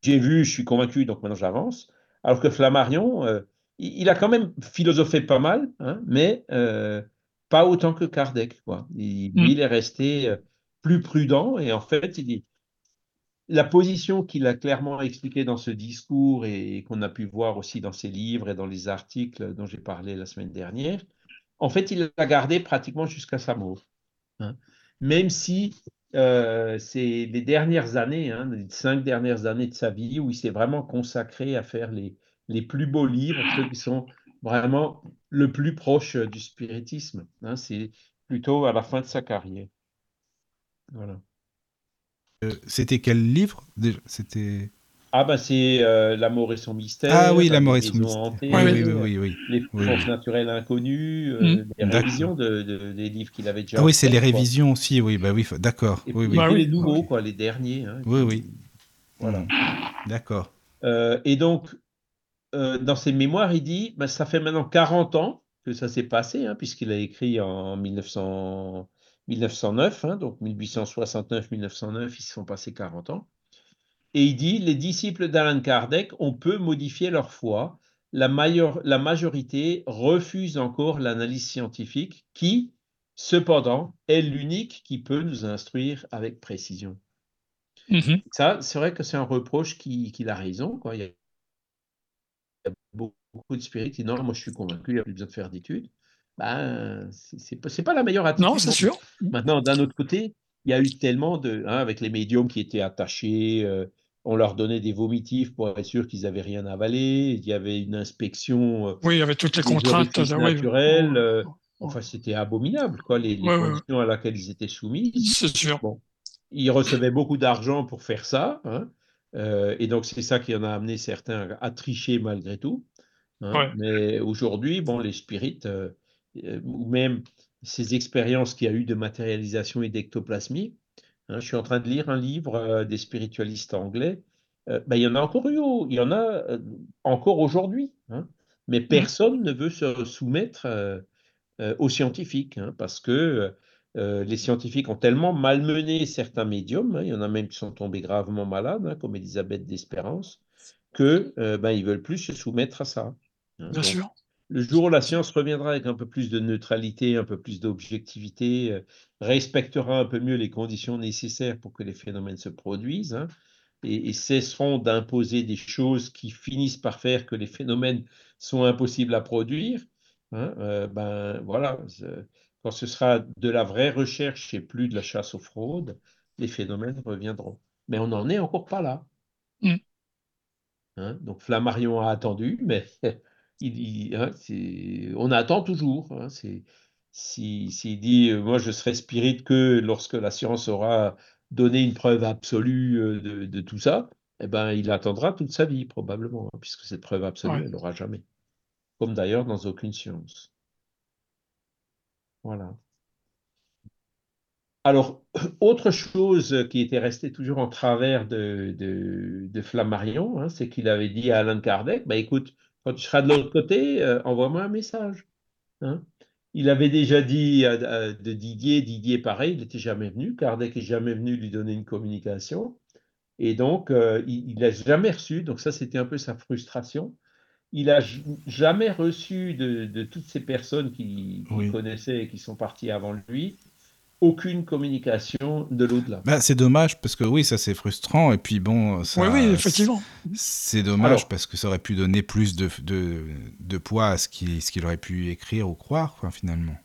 J'ai vu, je suis convaincu, donc maintenant j'avance. Alors que Flammarion, euh, il, il a quand même philosophé pas mal, hein, mais euh, pas autant que Kardec. Quoi. Il, lui, Mm. il est resté plus prudent et en fait, il la position qu'il a clairement expliquée dans ce discours et, qu'on a pu voir aussi dans ses livres et dans les articles dont j'ai parlé la semaine dernière, en fait, il l'a gardé pratiquement jusqu'à sa mort. hein. Même si euh, c'est les dernières années, hein, les cinq dernières années de sa vie, où il s'est vraiment consacré à faire les, plus beaux livres, ceux qui sont vraiment le plus proche du spiritisme. hein. c'est plutôt à la fin de sa carrière. Voilà. Euh, C'était quel livre C'était. Ah ben c'est euh, L'amour et son mystère. Ah oui, La l'amour et son mystère. hantée, Oui, oui, oui, euh, oui, oui, oui. Les Oui, forces naturelles inconnues, euh, Mm. les révisions de, de- des livres qu'il avait déjà Ah oui, c'est les quoi. révisions aussi, oui, bah oui, d'accord. Oui, oui. Bah les nouveaux, quoi, les derniers. hein, Oui, oui. Voilà. Mm. D'accord. Euh, et donc, euh, dans ses mémoires, il dit, bah, ça fait maintenant 40 ans que ça s'est passé, hein, puisqu'il a écrit en 1900 1909, hein, donc 1869-1909, ils se sont passés 40 ans. Et il dit, les disciples d'Alan Kardec, on peut modifier leur foi. La, majorité refuse encore l'analyse scientifique qui, cependant, est l'unique qui peut nous instruire avec précision. Mhm. Ça, c'est vrai que c'est un reproche qui- qu'il a raison. Quoi. Il y a beaucoup de spirites qui disent non, moi je suis convaincu, il n'y a plus besoin de faire d'études. Ben, c'est pas, la meilleure attitude. Non, c'est sûr. Maintenant, d'un autre côté, il y a eu tellement de. hein, avec les médiums qui étaient attachés, euh, on leur donnait des vomitifs pour être sûr qu'ils n'avaient rien avalé. Il y avait une inspection euh, Oui, il y avait toutes les contraintes. euh, oui. naturels. euh, Ouais, enfin, c'était abominable, quoi, les, conditions à laquelle ils étaient soumis. C'est sûr. Bon, ils recevaient beaucoup d'argent pour faire ça, hein, euh, et donc c'est ça qui en a amené certains à tricher malgré tout. hein. Mais aujourd'hui, bon, les spirites, euh, ou même ces expériences qu'il y a eu de matérialisation et d'ectoplasmie, hein, je suis en train de lire un livre euh, des spiritualistes anglais. euh, ben, il y en a encore eu, au- il y en a euh, encore aujourd'hui, hein. mais personne ne veut se soumettre aux scientifiques, hein, parce que les scientifiques ont tellement malmené certains médiums, il y en a même qui sont tombés gravement malades, comme Elisabeth d'Espérance, que ben, ils veulent plus se soumettre à ça. Bien Donc, sûr. Le jour où la science reviendra avec un peu plus de neutralité, un peu plus d'objectivité, euh, respectera un peu mieux les conditions nécessaires pour que les phénomènes se produisent, hein, et, et cesseront d'imposer des choses qui finissent par faire que les phénomènes sont impossibles à produire, hein, euh, ben voilà, quand ce sera de la vraie recherche et plus de la chasse aux fraudes, les phénomènes reviendront. Mais on n'en est encore pas là. Mm. Hein. Donc Flammarion a attendu, mais il, hein, on attend toujours. Hein. S'il dit euh, Moi, je serai spirit que lorsque la science aura donné une preuve absolue euh, de, tout ça, eh ben, il attendra toute sa vie, probablement, puisque cette preuve absolue, elle n'aura jamais. Comme d'ailleurs dans aucune science. Voilà. Alors, autre chose qui était restée toujours en travers de, de, Flammarion, hein, c'est qu'il avait dit à Alain Kardec, bah, écoute, quand tu seras de l'autre côté, euh, envoie-moi un message. Hein. Il avait déjà dit de Didier, Didier pareil, il n'était jamais venu, Kardec n'est jamais venu lui donner une communication, et donc euh, il n'a jamais reçu, donc ça c'était un peu sa frustration. Il n'a jamais reçu de, toutes ces personnes qu'il qui connaissait et qui sont parties avant lui, aucune communication de l'au-delà. Bah, c'est dommage parce que oui, ça c'est frustrant et puis bon, ça, oui, oui, effectivement. C'est dommage parce que ça aurait pu donner plus de, de, de poids à ce qu'il aurait pu écrire ou croire quoi, finalement.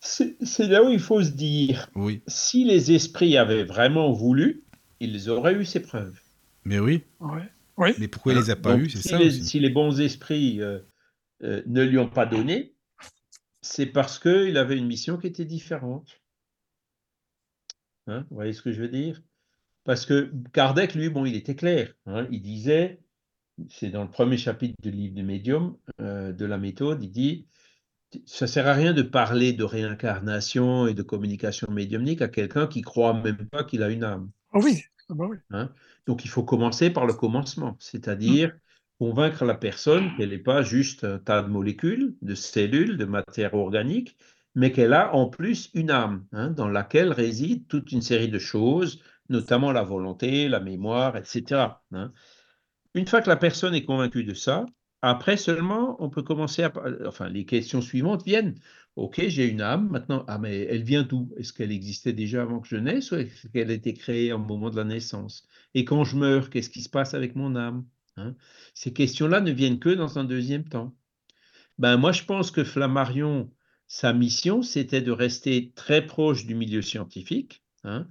C'est là où il faut se dire, oui. si les esprits avaient vraiment voulu, ils auraient eu ces preuves. Mais oui. oui. Mais pourquoi il les a pas eu, c'est si ça les, Si les bons esprits euh, euh, ne lui ont pas donné, c'est parce qu'il avait une mission qui était différente. Hein, vous voyez ce que je veux dire? Parce que Kardec, lui, bon, il était clair. Hein, il disait, c'est dans le premier chapitre du livre du médium, euh, de la méthode, il dit, ça sert à rien de parler de réincarnation et de communication médiumnique à quelqu'un qui croit même pas qu'il a une âme. Ah oui, ah bah oui. Hein, donc il faut commencer par le commencement, c'est-à-dire convaincre la personne qu'elle n'est pas juste un tas de molécules, de cellules, de matière organique, mais qu'elle a en plus une âme, hein, dans laquelle réside toute une série de choses, notamment la volonté, la mémoire, etc. Hein. Une fois que la personne est convaincue de ça, après seulement, on peut commencer à... Enfin, les questions suivantes viennent. Ok, j'ai une âme, maintenant, ah, mais elle vient d'où? Est-ce qu'elle existait déjà avant que je naisse ou est-ce qu'elle a été créée au moment de la naissance? Et quand je meurs, qu'est-ce qui se passe avec mon âme? Hein. Ces questions-là ne viennent que dans un deuxième temps. Ben, moi, je pense que Flammarion, sa mission, c'était de rester très proche du milieu scientifique hein,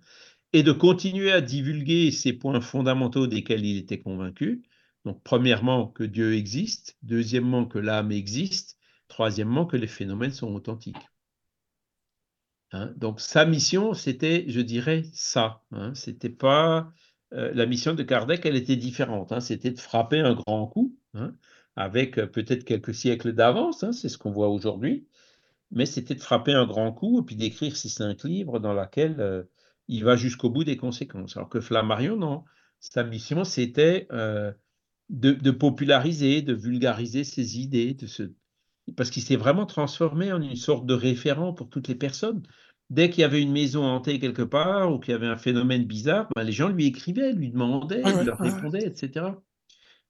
et de continuer à divulguer ces points fondamentaux desquels il était convaincu. Donc, premièrement, que Dieu existe. Deuxièmement, que l'âme existe. Troisièmement, que les phénomènes sont authentiques. Hein. donc, sa mission, c'était, je dirais, ça. C'était pas euh, la mission de Kardec, elle était différente. Hein. C'était de frapper un grand coup, hein, avec euh, peut-être quelques siècles d'avance, hein, c'est ce qu'on voit aujourd'hui, mais c'était de frapper un grand coup et puis d'écrire ces cinq livres dans lesquels euh, il va jusqu'au bout des conséquences. Alors que Flammarion, non. Sa mission, c'était de, populariser, de vulgariser ses idées, parce qu'il s'est vraiment transformé en une sorte de référent pour toutes les personnes dès qu'il y avait une maison hantée quelque part ou qu'il y avait un phénomène bizarre, ben, les gens lui écrivaient, lui demandaient, il leur répondait, etc.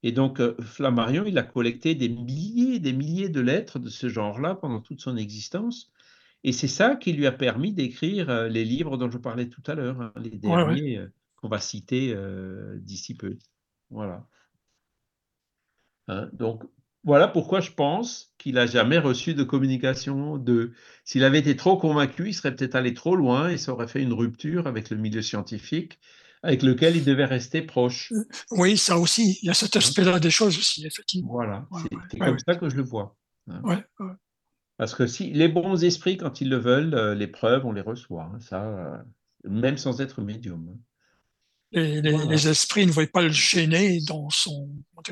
Et donc, euh, Flammarion, il a collecté des milliers et des milliers de lettres de ce genre-là pendant toute son existence. Et c'est ça qui lui a permis d'écrire euh, les livres dont je parlais tout à l'heure, hein, les derniers euh, qu'on va citer d'ici peu. Voilà. Hein, donc, voilà pourquoi je pense qu'il n'a jamais reçu de communication de. S'il avait été trop convaincu, il serait peut-être allé trop loin et ça aurait fait une rupture avec le milieu scientifique avec lequel il devait rester proche. Oui, ça aussi. Il y a cet hein? aspect-là des choses aussi, effectivement. Voilà, c'est comme ça que je le vois. Hein. Parce que si les bons esprits, quand ils le veulent, euh, les preuves, on les reçoit. Hein, ça, euh, même sans être médium. Les, esprits ne voulaient pas le gêner dans son,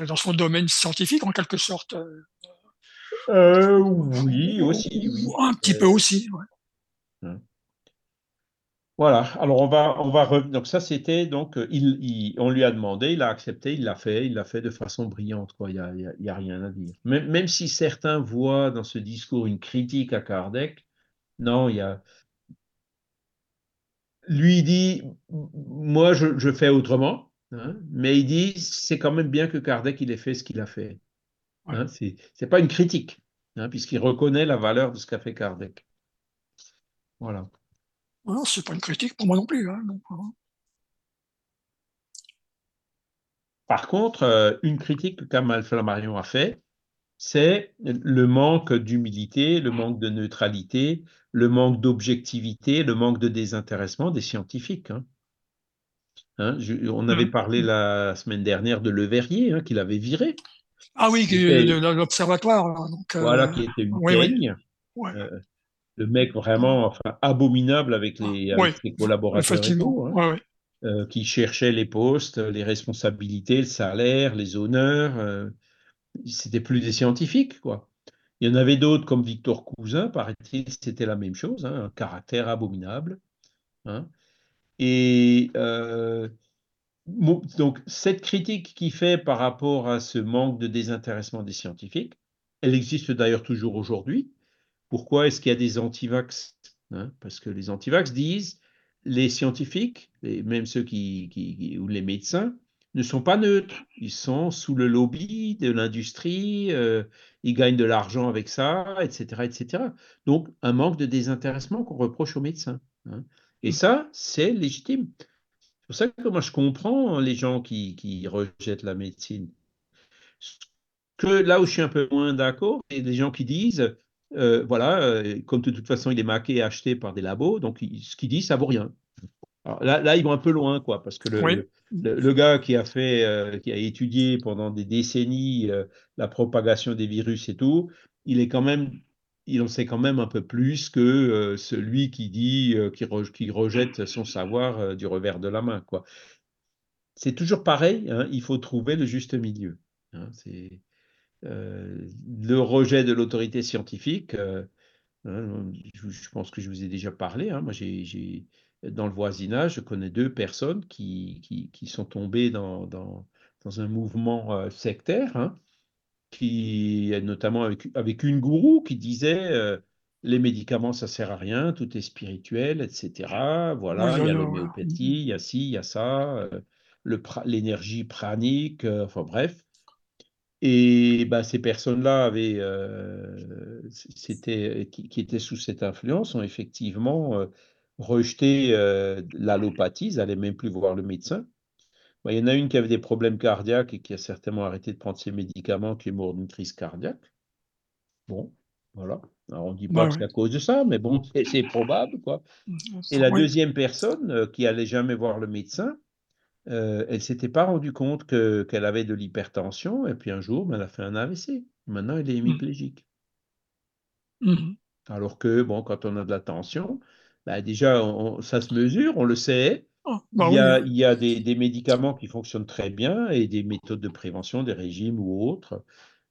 dans son domaine scientifique, en quelque sorte. Euh, euh oui, aussi. Un petit peu aussi. Hein. Voilà. Alors on va, on va revenir. Donc ça, c'était donc il, on lui a demandé, il a accepté, il l'a fait, il l'a fait de façon brillante. Quoi. Il n'y a, y a, rien à dire. Même, même si certains voient dans ce discours une critique à Kardec, non, il y a, lui dit, moi je, fais autrement, hein, mais il dit, c'est quand même bien que Kardec il ait fait ce qu'il a fait. Hein, ce c'est pas une critique, hein, puisqu'il reconnaît la valeur de ce qu'a fait Kardec. Voilà. Non, c'est pas une critique pour moi non plus. Par contre, euh, une critique que Kamal Flammarion a fait, c'est le manque d'humilité, le manque de neutralité, le manque d'objectivité, le manque de désintéressement des scientifiques. Hein. Hein, on avait mmh. parlé la semaine dernière de Le Verrier, hein, qu'il avait viré. Ah oui, de, l'observatoire. Voilà, qui était une oui, le mec vraiment enfin, abominable avec les, collaborateurs hein, qui cherchait les postes, les responsabilités, le salaire, les honneurs. C'était plus des scientifiques, quoi. Il y en avait d'autres comme Victor Cousin, paraît-il, c'était la même chose, un caractère abominable. Et euh, donc, cette critique qui fait par rapport à ce manque de désintéressement des scientifiques, elle existe d'ailleurs toujours aujourd'hui. Pourquoi est-ce qu'il y a des antivax hein? Parce que les antivax disent les scientifiques, et même ceux qui, ou les médecins, ne sont pas neutres. Ils sont sous le lobby de l'industrie, euh, ils gagnent de l'argent avec ça, etc., etc. Donc, un manque de désintéressement qu'on reproche aux médecins. Hein. Et ça, c'est légitime. C'est pour ça que moi, je comprends les gens qui, rejettent la médecine. Que là où je suis un peu moins d'accord, c'est des gens qui disent, euh, voilà, euh, comme de toute façon, il est maqué et acheté par des labos, donc ce qu'il dit, ça vaut rien. Alors là, là, ils vont un peu loin, quoi, parce que le, le, gars qui a fait, euh, qui a étudié pendant des décennies la propagation des virus et tout, il est quand même il en sait quand même un peu plus que euh, celui qui dit, euh, qui, rejette son savoir euh, du revers de la main. Quoi. C'est toujours pareil, hein, il faut trouver le juste milieu. Hein, c'est le rejet de l'autorité scientifique. Hein, je, pense que je vous ai déjà parlé. moi, j'ai, dans le voisinage, je connais deux personnes qui, qui, sont tombées dans, dans, dans un mouvement sectaire qui notamment avec, avec une gourou qui disait euh, les médicaments ça sert à rien, tout est spirituel, etc. Voilà, il y a l'homéopathie, il y a ci, il y a ça, euh, l'énergie pranique, euh, enfin bref. Et bah, ces personnes-là avaient, c'était, qui, qui, étaient sous cette influence ont effectivement rejeté l'allopathie, ils n'allaient même plus voir le médecin. Bah, il y en a une qui avait des problèmes cardiaques et qui a certainement arrêté de prendre ses médicaments, qui est morte d'une crise cardiaque. Bon, voilà. Alors on ne dit pas que c'est à cause de ça, mais bon, c'est probable. quoi. Et la deuxième personne euh, qui allait jamais voir le médecin, euh, elle ne s'était pas rendue compte qu'elle avait de l'hypertension, et puis un jour, ben, elle a fait un AVC. Maintenant, elle est mmh. hémiplégique. Mmh. Alors que, bon, quand on a de la tension, ben, déjà, ça se mesure, on le sait, ah, bah il, y a, des, médicaments qui fonctionnent très bien et des méthodes de prévention, des régimes ou autres.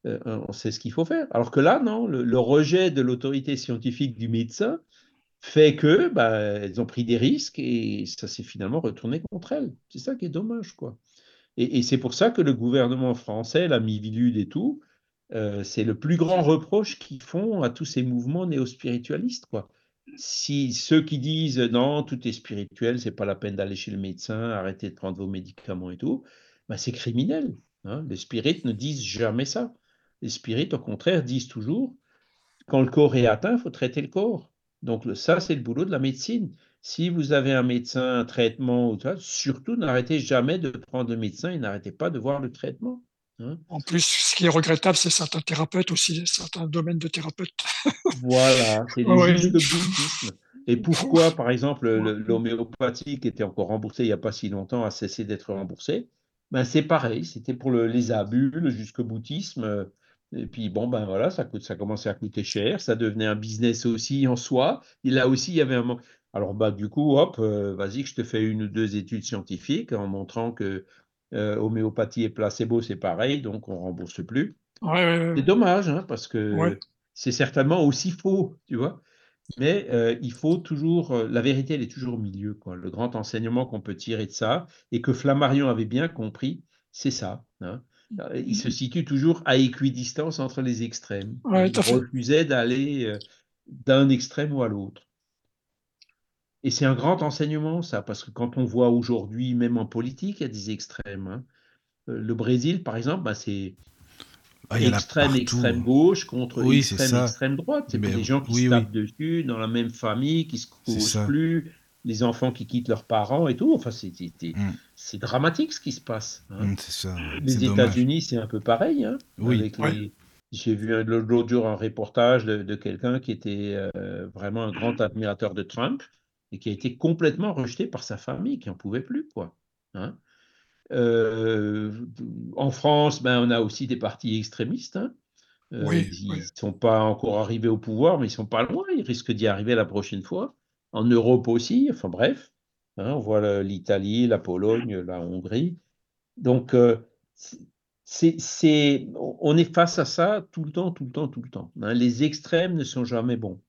Euh, on sait ce qu'il faut faire. Alors que là, non, le, rejet de l'autorité scientifique du médecin fait que bah, elles ont pris des risques et ça s'est finalement retourné contre elles. C'est ça qui est dommage, quoi. Et, c'est pour ça que le gouvernement français, la Mivilude et tout, euh, c'est le plus grand reproche qu'ils font à tous ces mouvements néo-spiritualistes, quoi si ceux qui disent non, tout est spirituel, c'est pas la peine d'aller chez le médecin, arrêtez de prendre vos médicaments et tout, bah c'est criminel. Hein. Les spirites ne disent jamais ça. Les spirites, au contraire, disent toujours quand le corps est atteint, il faut traiter le corps. Donc ça, c'est le boulot de la médecine. Si vous avez un médecin, un traitement, surtout n'arrêtez jamais de prendre le médecin et n'arrêtez pas de voir le traitement. Hein? en plus, ce qui est regrettable, c'est certains thérapeutes aussi, certains domaines de thérapeutes. voilà, c'est le bouddhisme. Et pourquoi, par exemple, l'homéopathie qui était encore remboursée il n'y a pas si longtemps a cessé d'être remboursée? Ben, C'est pareil, c'était pour les abus, le jusque boutisme. Et puis bon, ben voilà, ça, coûte, ça commençait à coûter cher, ça devenait un business aussi en soi. Et là aussi, il y avait un manque. Alors bah, du coup, hop, euh, vas-y je te fais une ou deux études scientifiques en montrant que euh, homéopathie et placebo, c'est pareil, donc on rembourse plus. c'est dommage, hein, parce que c'est certainement aussi faux, tu vois. Mais euh, il faut toujours, euh, la vérité, elle est toujours au milieu. Quoi. Le grand enseignement qu'on peut tirer de ça, et que Flammarion avait bien compris, c'est ça. Hein. Il se situe toujours à équidistance entre les extrêmes. il refusait d'aller d'un extrême ou à l'autre. Et c'est un grand enseignement, ça, parce que quand on voit aujourd'hui, même en politique, il y a des extrêmes. Hein. Euh, le Brésil, par exemple, bah, c'est ah, extrême, extrême gauche contre extrême, extrême droite. C'est des gens qui se tapent dessus dans la même famille, qui se causent plus, les enfants qui quittent leurs parents et tout. Enfin, c'est mm. dramatique ce qui se passe. Hein. Mm, les États-Unis, c'est un peu pareil. Hein, oui. J'ai vu l'autre jour un reportage de, quelqu'un qui était euh, vraiment un grand admirateur de Trump et qui a été complètement rejeté par sa famille, qui n'en pouvait plus. quoi. Hein. Euh, en France, ben, on a aussi des partis extrémistes. Hein. Euh, ils ne sont pas encore arrivés au pouvoir, mais ils sont pas loin. Ils risquent d'y arriver la prochaine fois. En Europe aussi. Enfin bref, hein, on voit l'Italie, la Pologne, la Hongrie. Donc, euh, c'est, on est face à ça tout le temps, tout le temps, tout le temps. Hein. Les extrêmes ne sont jamais bons.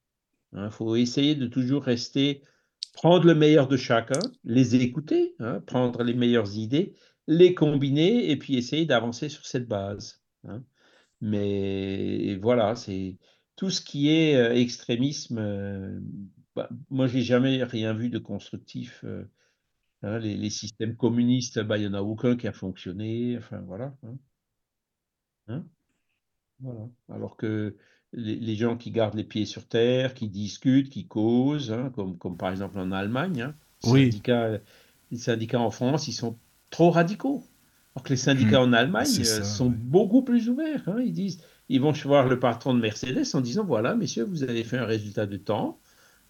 Il faut essayer de toujours rester, prendre le meilleur de chacun, les écouter, prendre les meilleures idées, les combiner et puis essayer d'avancer sur cette base. Mais voilà, c'est tout ce qui est euh, extrémisme. Euh, bah, moi, j'ai jamais rien vu de constructif. Euh, hein, les, systèmes communistes, bah, il n'y en a aucun qui a fonctionné. Enfin. Hein. Hein? Voilà. Alors que les, gens qui gardent les pieds sur terre, qui discutent, qui causent, comme, comme par exemple en Allemagne, les syndicats en France, ils sont trop radicaux. Alors que les syndicats mmh. en Allemagne euh, sont beaucoup plus ouverts. Hein. Ils disent, ils vont voir le patron de Mercedes en disant voilà, messieurs, vous avez fait un résultat de temps.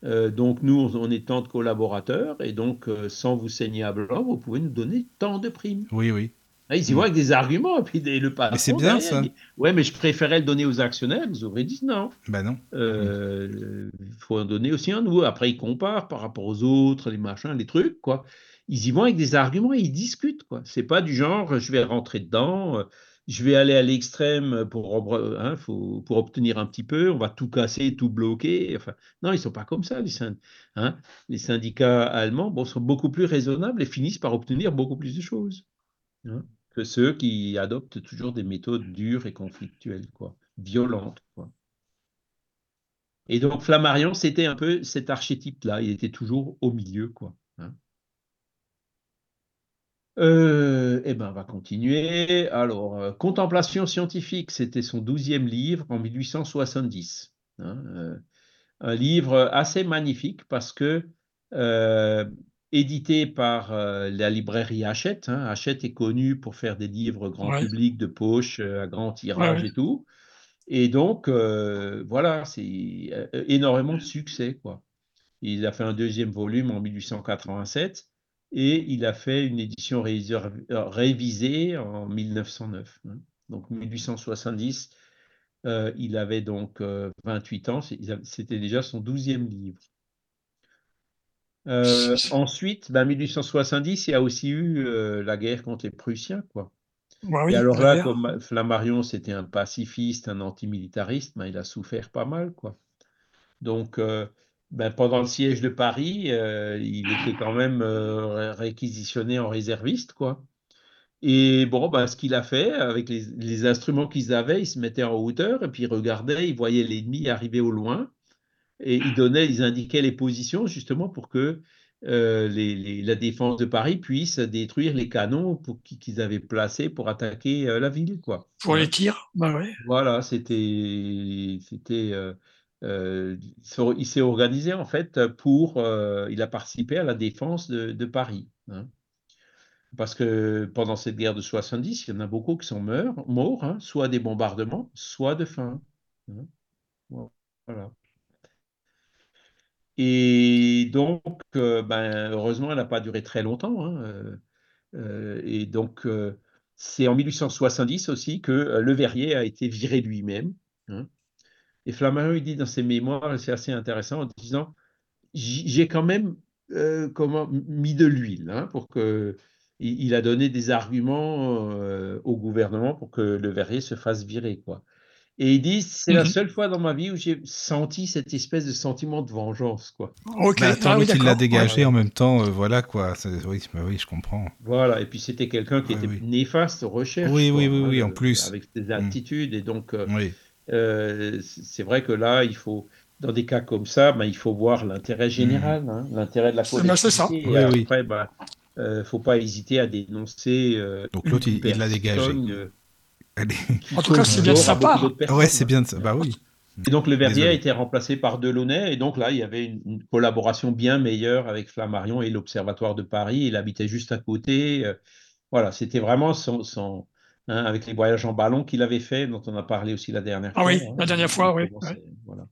Euh, donc nous, on est tant de collaborateurs et donc euh, sans vous saigner à blanc, vous pouvez nous donner tant de primes. Oui, oui. Ah, ils y vont avec des arguments et puis le patron. Mais c'est bien ça. ouais, mais je préférais le donner aux actionnaires. Ils auraient dit non. Ben non. Il faut en donner aussi à nous. Après, ils comparent par rapport aux autres, les machins, les trucs, quoi ils y vont avec des arguments et ils discutent. Ce C'est pas du genre je vais rentrer dedans, euh, je vais aller à l'extrême pour, hein, pour obtenir un petit peu, on va tout casser, tout bloquer. Enfin, non, ils sont pas comme ça. Les, hein. les syndicats allemands bon, sont beaucoup plus raisonnables et finissent par obtenir beaucoup plus de choses hein, que ceux qui adoptent toujours des méthodes dures et conflictuelles, quoi, violentes. Quoi. Et donc Flammarion, c'était un peu cet archétype-là. Il était toujours au milieu, quoi. Euh, eh ben, on va continuer. Alors, euh, Contemplation scientifique, c'était son douzième livre en 1870. Hein, euh, un livre assez magnifique parce que édité par la librairie Hachette. Hein, Hachette est connu pour faire des livres grand public de poche à grand tirage et tout. Et donc, voilà, c'est énormément de succès. Quoi. Il a fait un deuxième volume en 1887 et il a fait une édition révisée en 1909. Hein. Donc 1870, euh, il avait donc 28 euh, ans, c'était déjà son douzième livre. Euh, ensuite, ben, 1870, il y a aussi eu la guerre contre les Prussiens. Quoi. Bah et alors là, comme Flammarion, c'était un pacifiste, un antimilitariste, ben, il a souffert pas mal. Quoi. Donc, ben, pendant le siège de Paris, euh, il était quand même euh, réquisitionné en réserviste, quoi. Et bon, ben, ce qu'il a fait, avec les, instruments qu'ils avaient, il se mettait en hauteur et puis il regardait, il voyait l'ennemi arriver au loin et il donnait, ils indiquaient les positions justement pour que euh, la défense de Paris puisse détruire les canons qu'ils avaient placés pour attaquer la ville, quoi. Pour les tirs, bah ouais. Voilà, c'était, c'était euh, il s'est organisé en fait pour, euh, il a participé à la défense de, Paris. Hein. Parce que pendant cette guerre de 70, il y en a beaucoup qui sont morts, hein, soit des bombardements, soit de faim. Hein. Voilà. Et donc, euh, ben, heureusement, elle n'a pas duré très longtemps. et donc, c'est en 1870 aussi que Le Verrier a été viré lui-même. Et Flammarion, il dit dans ses mémoires, c'est assez intéressant, en disant J'ai quand même euh, mis de l'huile hein, pour que. Il a donné des arguments euh, au gouvernement pour que le verrier se fasse virer. Quoi. Et il dit c'est la mhm. seule fois dans ma vie où j'ai senti cette espèce de sentiment de vengeance. Quoi. Ok, bah, ah il l'a dégagé en même temps, euh, voilà quoi. Oui, bah oui, je comprends. Voilà, et puis c'était quelqu'un qui était néfaste aux recherches. Oui, oui, oui, oui, en plus. Avec ses mm. attitudes, et donc. oui euh, c'est vrai que là, il faut, dans des cas comme ça, ben, il faut voir l'intérêt général, hein, l'intérêt de la collectivité. ça. Et après, il ben, ne euh, faut pas hésiter à dénoncer. Euh, Donc l'autre, il l'a dégagé. En tout cas, c'est bien de sa part. Ouais, c'est bien de ça. Bah oui. Et donc le Verrier a été remplacé par Delaunay, et donc là, il y avait une, collaboration bien meilleure avec Flammarion et l'Observatoire de Paris. Il habitait juste à côté. voilà, c'était vraiment son, son, Hein, avec les voyages en ballon qu'il avait fait, dont on a parlé aussi la dernière ah fois. Ah oui, la dernière fois, oui. Voilà.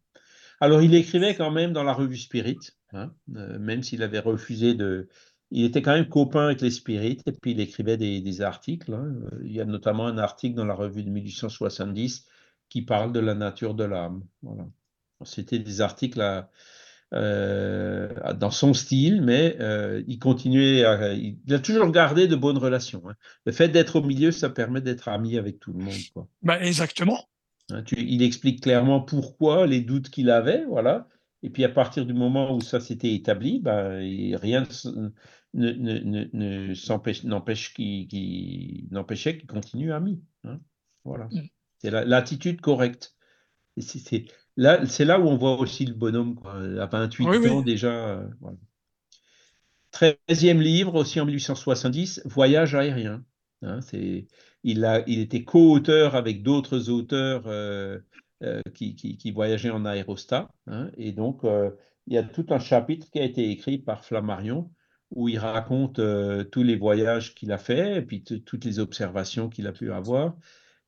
Alors, il écrivait quand même dans la revue Spirit, hein, euh, même s'il avait refusé de, il était quand même copain avec les spirites et puis il écrivait des, articles. Hein. Il y a notamment un article dans la revue de 1870 qui parle de la nature de l'âme. Voilà. C'était des articles euh, dans son style, mais euh, il continuait à, il, a toujours gardé de bonnes relations. Hein. Le fait d'être au milieu, ça permet d'être ami avec tout le monde. Quoi. Ben, exactement. Hein, il explique clairement pourquoi, les doutes qu'il avait, voilà. Et puis à partir du moment où ça s'était établi, ben, rien n'empêchait qu'il continue ami. Hein. Voilà. Mm. C'est l'attitude correcte. C'est là, là où on voit aussi le bonhomme, quoi. à 28 ans déjà. Euh, voilà. 13e livre, aussi en 1870, Voyage aérien. Hein, il, a, il était co-auteur avec d'autres auteurs euh, euh, qui, qui, voyageaient en aérostat. Hein, et donc, il y a tout un chapitre qui a été écrit par Flammarion où il raconte tous les voyages qu'il a fait et puis toutes les observations qu'il a pu avoir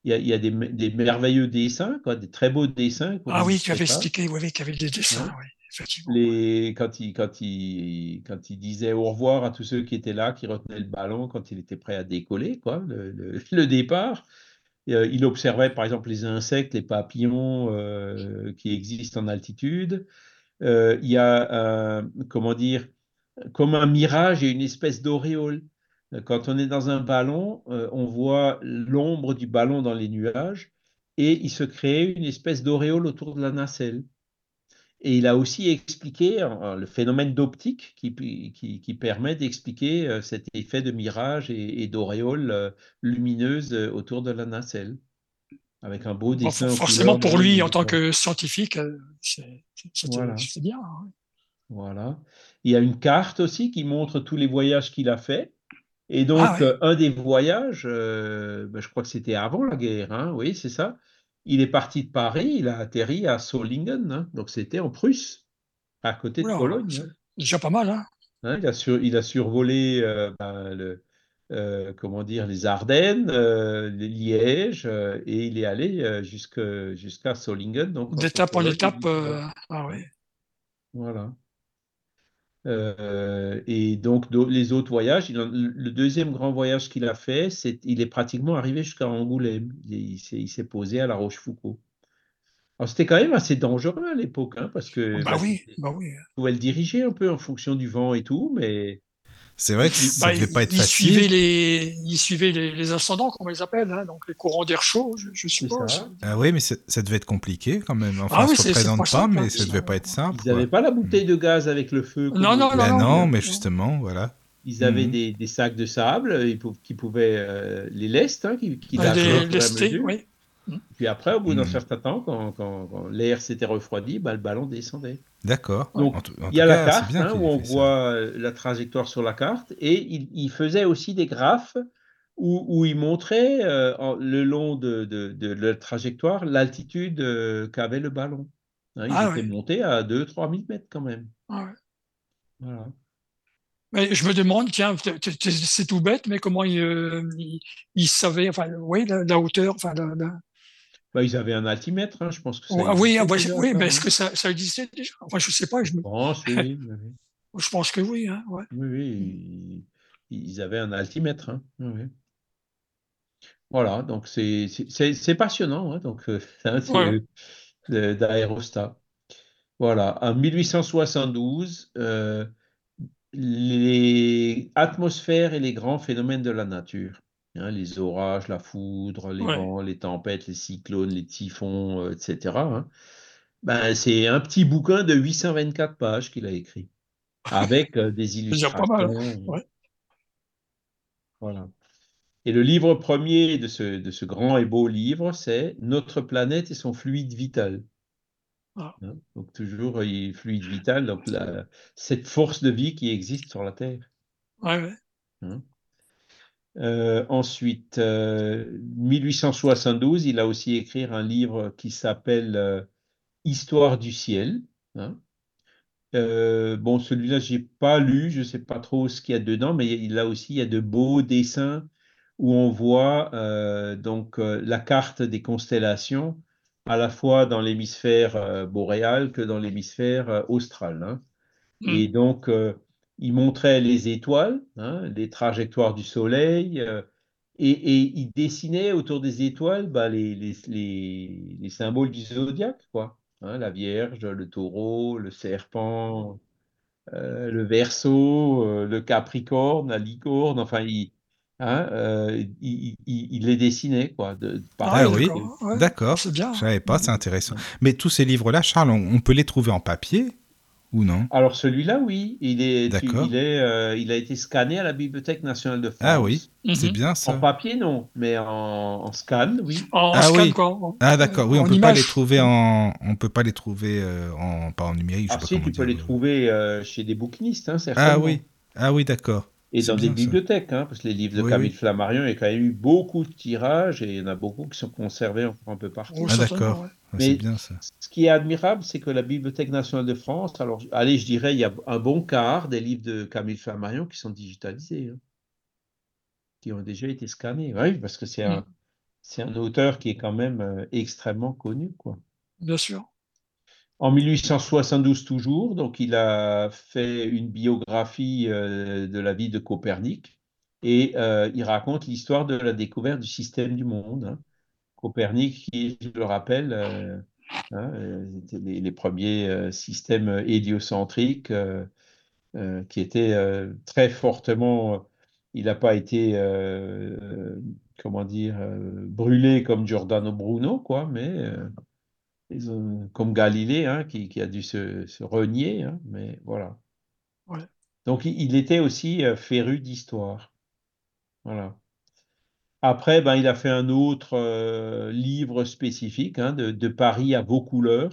il y a, des, merveilleux dessins, quoi, des très beaux dessins. Ah oui, tu avais expliqué, oui, qu'il y avait des dessins, oui, effectivement. Les, quand, il, quand, il, quand il disait au revoir à tous ceux qui étaient là, qui retenaient le ballon quand il était prêt à décoller, quoi, le, le, départ. Euh, il observait par exemple les insectes, les papillons euh, qui existent en altitude. Euh, il y a, comment dire, comme un mirage et une espèce d'auréole. Quand on est dans un ballon, on voit l'ombre du ballon dans les nuages et il se crée une espèce d'auréole autour de la nacelle. Et il a aussi expliqué euh, le phénomène d'optique qui, qui, permet d'expliquer euh, cet effet de mirage et, d'auréole lumineuse autour de la nacelle. Avec un beau dessin. forcément, pour lui, en tant que scientifique, c'est bien. Hein. Voilà. Il y a une carte aussi qui montre tous les voyages qu'il a faits. Et donc, ah euh, un des voyages, euh, ben, je crois que c'était avant la guerre, hein, oui, c'est ça. Il est parti de Paris, il a atterri à Solingen, hein, donc c'était en Prusse, à côté de Cologne. Hein. déjà pas mal. Hein. il, a il, a survolé euh, ben, le, comment dire, les Ardennes, les Liège, et il est allé jusqu'à Solingen. D'étape en étape, ah oui. Voilà. Euh, et donc, les autres voyages, le deuxième grand voyage qu'il a fait, c'est il est pratiquement arrivé jusqu'à Angoulême. Il, s'est posé à La Rochefoucauld. Alors, c'était quand même assez dangereux à l'époque, hein, parce que bah, oui, bah oui. pouvait le diriger un peu en fonction du vent et tout, mais c'est vrai que ça ne bah, devait pas être il facile. Suivait les, il suivait les, ascendants, comme on les appelle, hein, donc les courants d'air chaud, je, suppose. Ah oui, mais ça devait être compliqué quand même. Enfin, ah oui, se représente pas, mais ça ne devait pas être simple. Ils n'avaient pas la bouteille de gaz avec le feu. Non, non, ben non, non, mais justement, voilà. Ils avaient mhm. des, des, sacs de sable qui pouvaient euh, les lestes, hein, qui, qui les lester, oui. Puis après, au bout d'un hmm. certain temps, quand, l'air s'était refroidi, bah, le ballon descendait. D'accord. Donc, il y a la carte hein, où on voit euh, la trajectoire sur la carte et il, faisait aussi des graphes où, il montrait euh, le long de, la trajectoire l'altitude euh, qu'avait le ballon. Hein, il ah était monté à 2-3 000 mètres quand même. Ah voilà. Mais je me demande, tiens, c'est tout bête, mais comment il, il, savait, enfin, oui, la, hauteur, enfin, bah, ils avaient un altimètre, hein, je pense que ça ah Oui, ah, oui mais est-ce que ça, ça, existait déjà? Enfin, je ne sais pas. Je, me... oui, je pense que oui. Hein, ouais. Oui, oui, ils avaient un altimètre. Hein, oui. Voilà, donc c'est passionnant, donc euh, d'aérostat. Voilà, en 1872, euh, les atmosphères et les grands phénomènes de la nature. Hein, les orages, la foudre, les vents, les tempêtes, les cyclones, les typhons, euh, etc. Hein. Ben, c'est un petit bouquin de 824 pages qu'il a écrit, avec euh, des illustrations. Pas mal. Hein. Voilà. Et le livre premier de ce, de ce grand et beau livre, c'est Notre planète et son fluide vital. Ah. Donc toujours il fluide vital, donc cette force de vie qui existe sur la Terre. Ouais, euh, ensuite, 1872, euh, il a aussi écrit un livre qui s'appelle euh, Histoire du ciel. Hein. bon, celui-là, j'ai pas lu, je sais pas trop ce qu'il y a dedans, mais il a aussi il y a de beaux dessins où on voit donc la carte des constellations à la fois dans l'hémisphère boréal que dans l'hémisphère austral. Hein. Mmh. Et donc il montrait les étoiles, hein, les trajectoires du Soleil, euh, et, il dessinait autour des étoiles bah, les, les, les, symboles du zodiaque, quoi. Hein, la Vierge, le taureau, le serpent, euh, le Verseau, euh, le Capricorne, la licorne, enfin, il, hein, il, il, les dessinait, quoi. De, ah oui, d'accord. Je ne savais pas, c'est intéressant. Mais tous ces livres-là, Charles, on peut les trouver en papier? Ou non Alors celui-là, oui, il est, il est, euh, il a été scanné à la Bibliothèque nationale de France. Ah oui, c'est mhm. bien ça. En papier, non, mais en, scan, oui. En, ah scan, oui. quoi. Ah d'accord, oui, on peut pas les trouver en, on peut pas les trouver euh, en, pas en numérique. Je ah sais si, tu peux les trouver euh, chez des bouquinistes, hein, certainement. Ah oui, ah oui, d'accord. Et dans des bibliothèques, hein, parce que les livres de Camille Flammarion, il y a quand même eu beaucoup de tirages et il y en a beaucoup qui sont conservés encore un peu partout. ah d'accord. Ah, Mais bien, ça. ce qui est admirable, c'est que la Bibliothèque nationale de France, alors, allez, je dirais, il y a un bon quart des livres de Camille Flammarion qui sont digitalisés, hein, qui ont déjà été scannés. Oui, parce que c'est un, mm. c'est un auteur qui est quand même euh, extrêmement connu, quoi. Bien sûr. En 1872 toujours, donc il a fait une biographie euh, de la vie de Copernic et euh, il raconte l'histoire de la découverte du système du monde. Hein. Copernic, qui, je le rappelle, euh, hein, les, premiers euh, systèmes héliocentriques euh, qui étaient très fortement. il n'a pas été, comment dire, brûlé comme Giordano Bruno, quoi, mais comme Galilée, hein, qui, a dû se, renier, hein, mais voilà. Donc il, était aussi féru d'histoire. Voilà. Après, ben, il a fait un autre euh, livre spécifique hein, de, Paris à vos couleurs.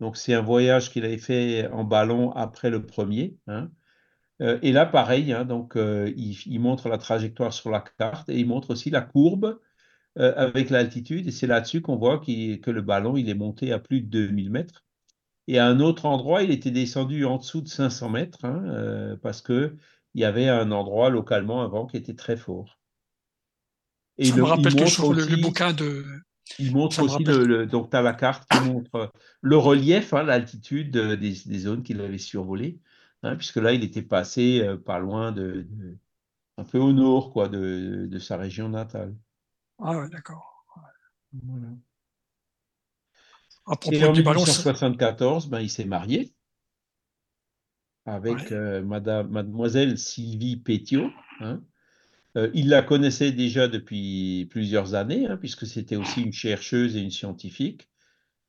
Donc, c'est un voyage qu'il avait fait en ballon après le premier. Hein. Euh, et là, pareil, hein, donc, euh, il, montre la trajectoire sur la carte et il montre aussi la courbe avec l'altitude. Et c'est là-dessus qu'on voit que le ballon, il est monté à plus de 2000 mètres. Et à un autre endroit, il était descendu en dessous de 500 mètres parce qu'il y avait un endroit localement avant qui était très fort. Et ça me rappelle toujours le, bouquin de. Il montre aussi, le, donc tu as la carte qui montre le relief, hein, l'altitude des, zones qu'il avait survolées, hein, puisque là, il était passé euh, pas loin de, un peu au nord quoi, de, de sa région natale. Ah ouais, d'accord. Voilà. À propos Et en 1974, ben, il s'est marié avec euh, madame, mademoiselle Sylvie Pétiot, hein, euh, il la connaissait déjà depuis plusieurs années, hein, puisque c'était aussi une chercheuse et une scientifique.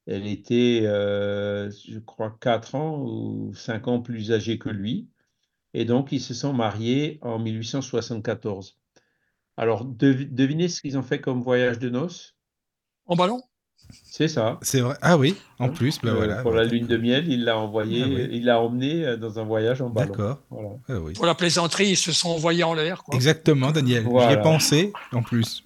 Elle était, euh, je crois, 4 ans ou 5 ans plus âgée que lui. Et donc, ils se sont mariés en 1874. Alors, devinez ce qu'ils ont fait comme voyage de noces? En ballon? C'est ça. C'est vrai. Ah oui, en hein plus, bah voilà. Pour la lune de miel, il l'a envoyé, ah il l'a emmené euh, dans un voyage en ballon. D'accord. Ah pour la plaisanterie, ils se sont envoyés en l'air. Exactement, Daniel. J'y ai pensé, en plus.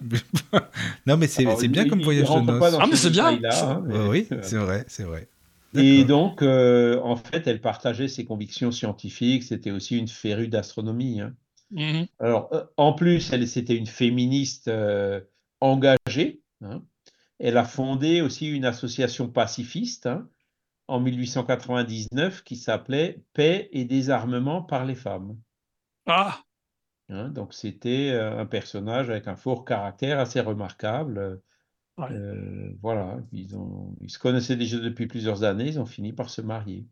non, mais c'est bien comme voyage de noces. Ah, mais c'est bien. Hein, oui, c'est vrai, c'est vrai. Et donc, euh, en fait, elle partageait ses convictions scientifiques. C'était aussi une férue d'astronomie. Hein. Mm-hmm. Alors, euh, en plus, elle, c'était une féministe engagée. Hein. Elle a fondé aussi une association pacifiste hein, en 1899 qui s'appelait Paix et désarmement par les femmes. Ah hein, Donc c'était euh, un personnage avec un fort caractère assez remarquable. Euh, voilà, ils, ont, ils se connaissaient déjà depuis plusieurs années, ils ont fini par se marier.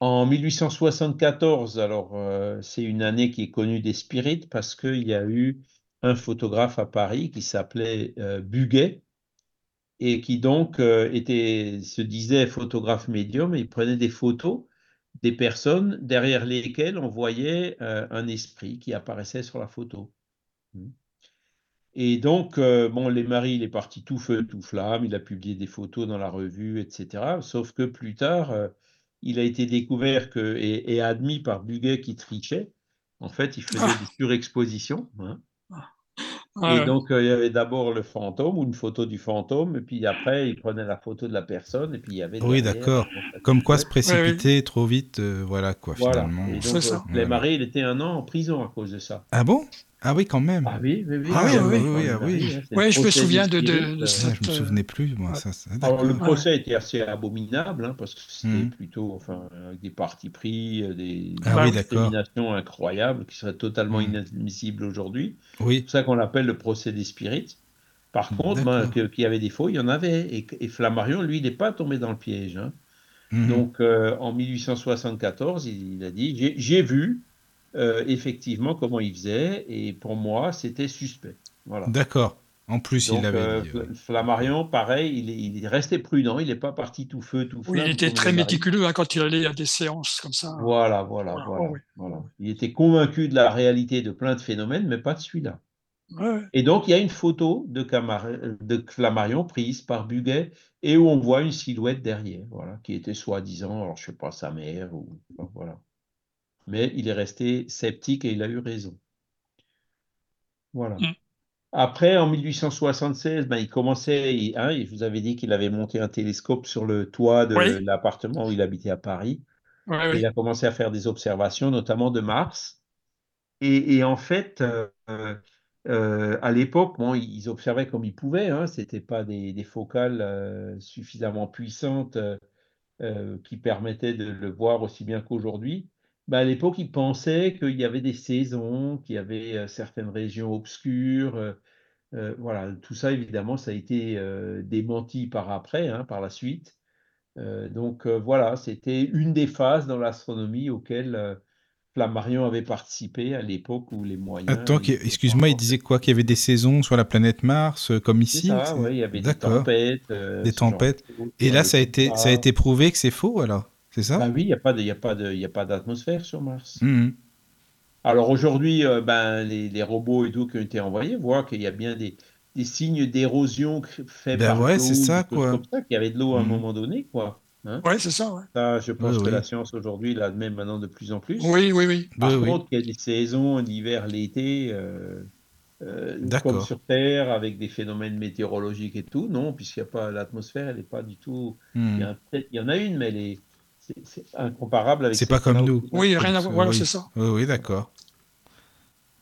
En 1874, alors euh, c'est une année qui est connue des spirites parce qu'il y a eu un photographe à Paris qui s'appelait euh, Buguet et qui donc euh, était, se disait photographe médium et il prenait des photos des personnes derrière lesquelles on voyait euh, un esprit qui apparaissait sur la photo. Et donc, bon, les maris, il est parti tout feu, tout flamme, il a publié des photos dans la revue, etc. Sauf que plus tard, il a été découvert que, et, admis par Buguet qui trichait. En fait, il faisait des surexpositions. Hein. Et donc, euh, il y avait d'abord le fantôme ou une photo du fantôme, et puis après, il prenait la photo de la personne, et puis il y avait. Oui, d'accord. Comme quoi se précipiter trop vite, euh, voilà quoi, finalement. Et donc, euh, les maris, il était un an en prison à cause de ça. Ah bon? Ah oui, quand même. Ah oui, oui, oui. Ah oui, ah oui, oui, ah oui. Ouais, je me souviens de- de- de ça. Ouais, je me souvenais plus, moi. Ça, ça- Alors, le procès était assez abominable, hein, parce que c'était Mhm. plutôt enfin, avec des partis pris, euh, des, Ah discriminations incroyables qui seraient totalement Mhm. inadmissibles aujourd'hui. C'est pour ça qu'on l'appelle le procès des spirites. Par contre, ben, qu'il y avait des faux, il y en avait. Et, et Flammarion, lui, il n'est pas tombé dans le piège. hein. Donc, euh, en 1874, il, il a dit J'ai vu euh, effectivement comment il faisait, et pour moi, c'était suspect. Voilà. D'accord. En plus, il Donc, l'avait euh, dit. Fla- ouais. Flammarion, pareil, il est, il est resté prudent, il n'est pas parti tout feu, tout Oui, flamme. il était très méticuleux hein, quand il allait à des séances comme ça. Voilà, voilà, Voilà. voilà, Oh, oui. voilà. Il était convaincu de la réalité de plein de phénomènes, mais pas de celui-là. Ouais. Et donc, il y a une photo de, Camar- de Flammarion prise par Buguet et où on voit une silhouette derrière, voilà, qui était soi-disant, alors je sais pas, sa mère, ou voilà. Mais il est resté sceptique et il a eu raison. Voilà. Mm. Après, en 1876, ben, il commençait, il- hein, je vous avais dit qu'il avait monté un télescope sur le toit de Oui. l'appartement où il habitait à Paris. Oui. il a commencé à faire des observations, notamment de Mars. Et, et en fait, euh, euh, à l'époque, bon, ils observaient comme ils pouvaient. Hein, C'était pas des, des focales euh, suffisamment puissantes euh, euh, qui permettaient de le voir aussi bien qu'aujourd'hui. Ben, à l'époque, ils pensaient qu'il y avait des saisons, qu'il y avait certaines régions obscures. euh, voilà, tout ça, évidemment, ça a été euh, démenti par après, hein, par la suite. Euh, donc voilà, c'était une des phases dans l'astronomie auxquelles Flammarion avait participé à l'époque où les moyens. Attends, excuse-moi, il disait quoi? Qu'il y avait des saisons sur la planète Mars, euh, comme ici ça, ouais, il y avait des tempêtes. euh, Des de tempêtes. Et là, ça a été, ça a été prouvé que c'est faux, alors? C'est ça? Bah oui, il n'y a pas de, il y a pas de, il y a pas d'atmosphère sur Mars. Mhm. Alors aujourd'hui, euh, ben, les, les robots et tout qui ont été envoyés voient qu'il y a bien des, des signes d'érosion faits Ben par ouais, l'eau, c'est ça, quoi. comme ça, qu'il y avait de l'eau à un Mhm. moment donné, quoi. Hein Ouais, c'est ça. ouais. Ça, je pense Oui, que oui. la science aujourd'hui l'admet maintenant de plus en plus. Oui, oui, oui. Par Oui, oui. contre, il y a des saisons, l'hiver, l'été, euh, euh, comme D'accord. sur Terre, avec des phénomènes météorologiques et tout. Non, puisqu'il n'y a pas l'atmosphère, elle n'est pas du tout. Il y, a il y en a une, mais elle est, c'est, incomparable avec C'est pas comme nous. Oui, rien à voir. Voilà, oui. c'est ça. Oui, oui, d'accord.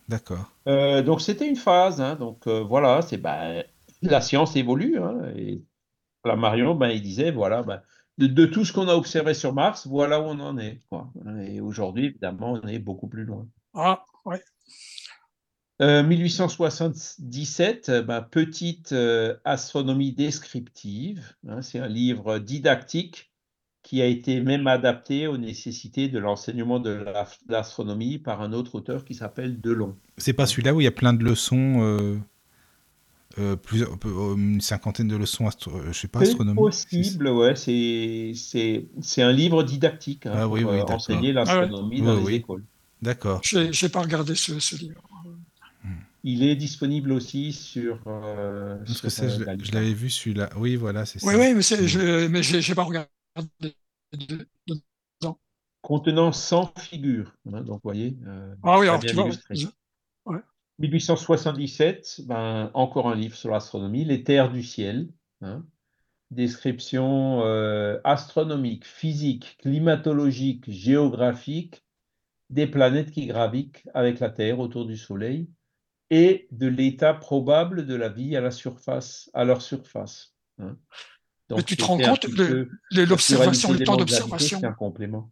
D'accord. Euh, donc c'était une phase. hein. donc euh, voilà, c'est ben, la science évolue. hein, et Flammarion, ben, il disait voilà, ben, de, de tout ce qu'on a observé sur Mars, voilà où on en est. Quoi. Et aujourd'hui, évidemment, on est beaucoup plus loin. Ah, ouais. Euh, 1877, euh, ben, petite euh, astronomie descriptive. hein, c'est un livre didactique qui a été même adapté aux nécessités de l'enseignement de la- de l'astronomie par un autre auteur qui s'appelle Delon. C'est pas celui-là où il y a plein de leçons, euh, euh, euh, une cinquantaine de leçons, astro- je sais pas, C'est astronomie. possible, ouais. C'est c'est c'est un livre didactique hein, Ah pour oui, oui, euh, d'accord. enseigner l'astronomie Ah dans ouais. les Oui, oui. écoles. D'accord. J'ai j'ai pas regardé ce, ce livre. Il est disponible aussi sur, euh, Parce euh, je, je l'avais vu celui-là. Oui, voilà, c'est Oui, ça. oui, mais, c'est- Mm. je, mais j'ai pas regardé. De- de- Contenant 100 figures. hein, donc, vous voyez, euh, Ah oui, alors tu vois. illustré. je- 1877, ben, encore un livre sur l'astronomie, Les terres du ciel. hein. Description euh, astronomique, physique, climatologique, géographique des planètes qui gravitent avec la Terre autour du Soleil et de l'état probable de la vie à la surface, à leur surface. hein. Mais tu te rends compte, la l'observation, le temps d'observation. C'est un complément.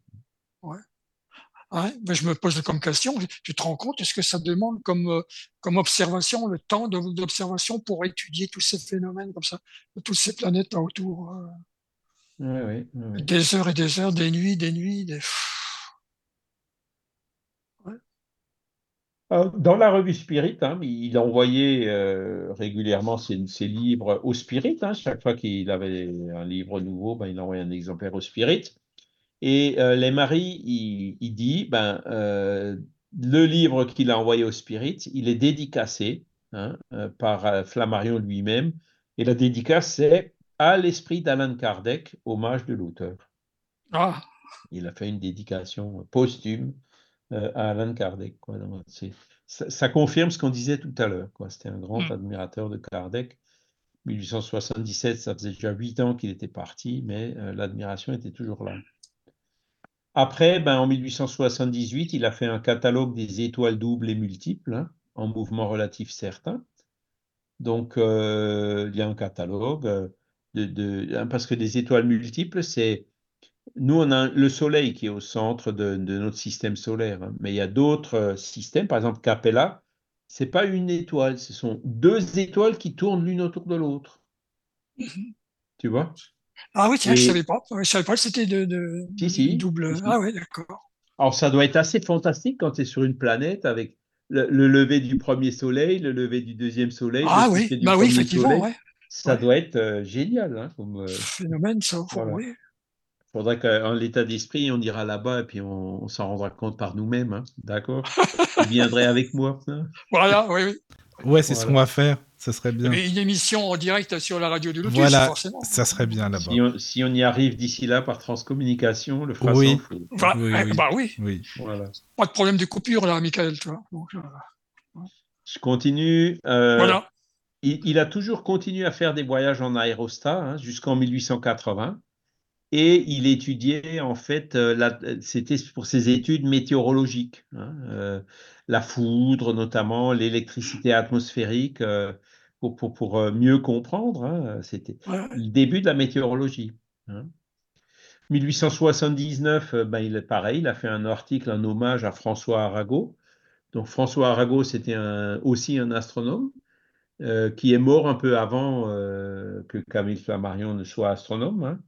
Hein, mais je me pose comme question, tu te rends compte, est-ce que ça demande comme, euh, comme observation le temps de- d'observation pour étudier tous ces phénomènes comme ça, de toutes ces planètes là autour, euh, Oui, oui, oui, oui. des heures et des heures, des nuits, des nuits, des... Euh, Dans la revue Spirit, hein, il envoyait euh, régulièrement ses, ses livres au Spirit. hein. Chaque fois qu'il avait un livre nouveau, ben, il envoyait un exemplaire au Spirit. Et euh, les maris, il, il dit, ben, euh, le livre qu'il a envoyé au Spirit, il est dédicacé hein, euh, par euh, Flammarion lui-même. Et la dédicace, c'est à l'esprit d'Alan Kardec, hommage de l'auteur. Ah, Il a fait une dédication posthume euh, à Alan Kardec. Quoi. Donc, ça, ça confirme ce qu'on disait tout à l'heure. C'était un grand Mm. admirateur de Kardec. 1877, ça faisait déjà huit ans qu'il était parti, mais euh, l'admiration était toujours là. Après, ben, en 1878, il a fait un catalogue des étoiles doubles et multiples. hein. en mouvement relatif certain. Donc, il y a un catalogue de, hein, parce que des étoiles multiples, c'est nous, on a le Soleil qui est au centre de, notre système solaire, hein. mais il y a d'autres systèmes, par exemple Capella, c'est pas une étoile, ce sont deux étoiles qui tournent l'une autour de l'autre. Mhm. Tu vois? Ah oui, tiens, je savais pas. Je savais pas que c'était de, de, double. Ah oui, d'accord. Alors, ça doit être assez fantastique quand tu es sur une planète avec le, lever du premier soleil, le lever du deuxième soleil. Ah oui, bah oui, effectivement. Ça doit être euh, génial. Hein, comme, euh, Phénomène, ça. oui faudrait qu'en l'état d'esprit, on ira là-bas et puis on, s'en rendra compte par nous-mêmes. Hein, d'accord? Vous viendrez avec moi. Hein? voilà, oui, oui. Ouais, c'est ce qu'on va faire. Ça serait bien. une émission en direct sur la radio du Lotus, voilà, forcément. Ça serait bien là-bas. Si on, y arrive d'ici là par transcommunication, le fera oui. Bah, oui, oui, bah oui. oui. Voilà. Pas de problème de coupure là, Michael. Tu vois. Euh, Je continue. Euh, voilà. Il, a toujours continué à faire des voyages en aérostat hein, jusqu'en 1880 et il étudiait en fait, euh, c'était pour ses études météorologiques, hein, euh, la foudre notamment, l'électricité atmosphérique, euh, pour, pour, pour, mieux comprendre. Hein, c'était le début de la météorologie. 1879, hein. ben, il est pareil, il a fait un article en hommage à François Arago. Donc François Arago, c'était aussi un astronome qui est mort un peu avant que Camille Flammarion ne soit astronome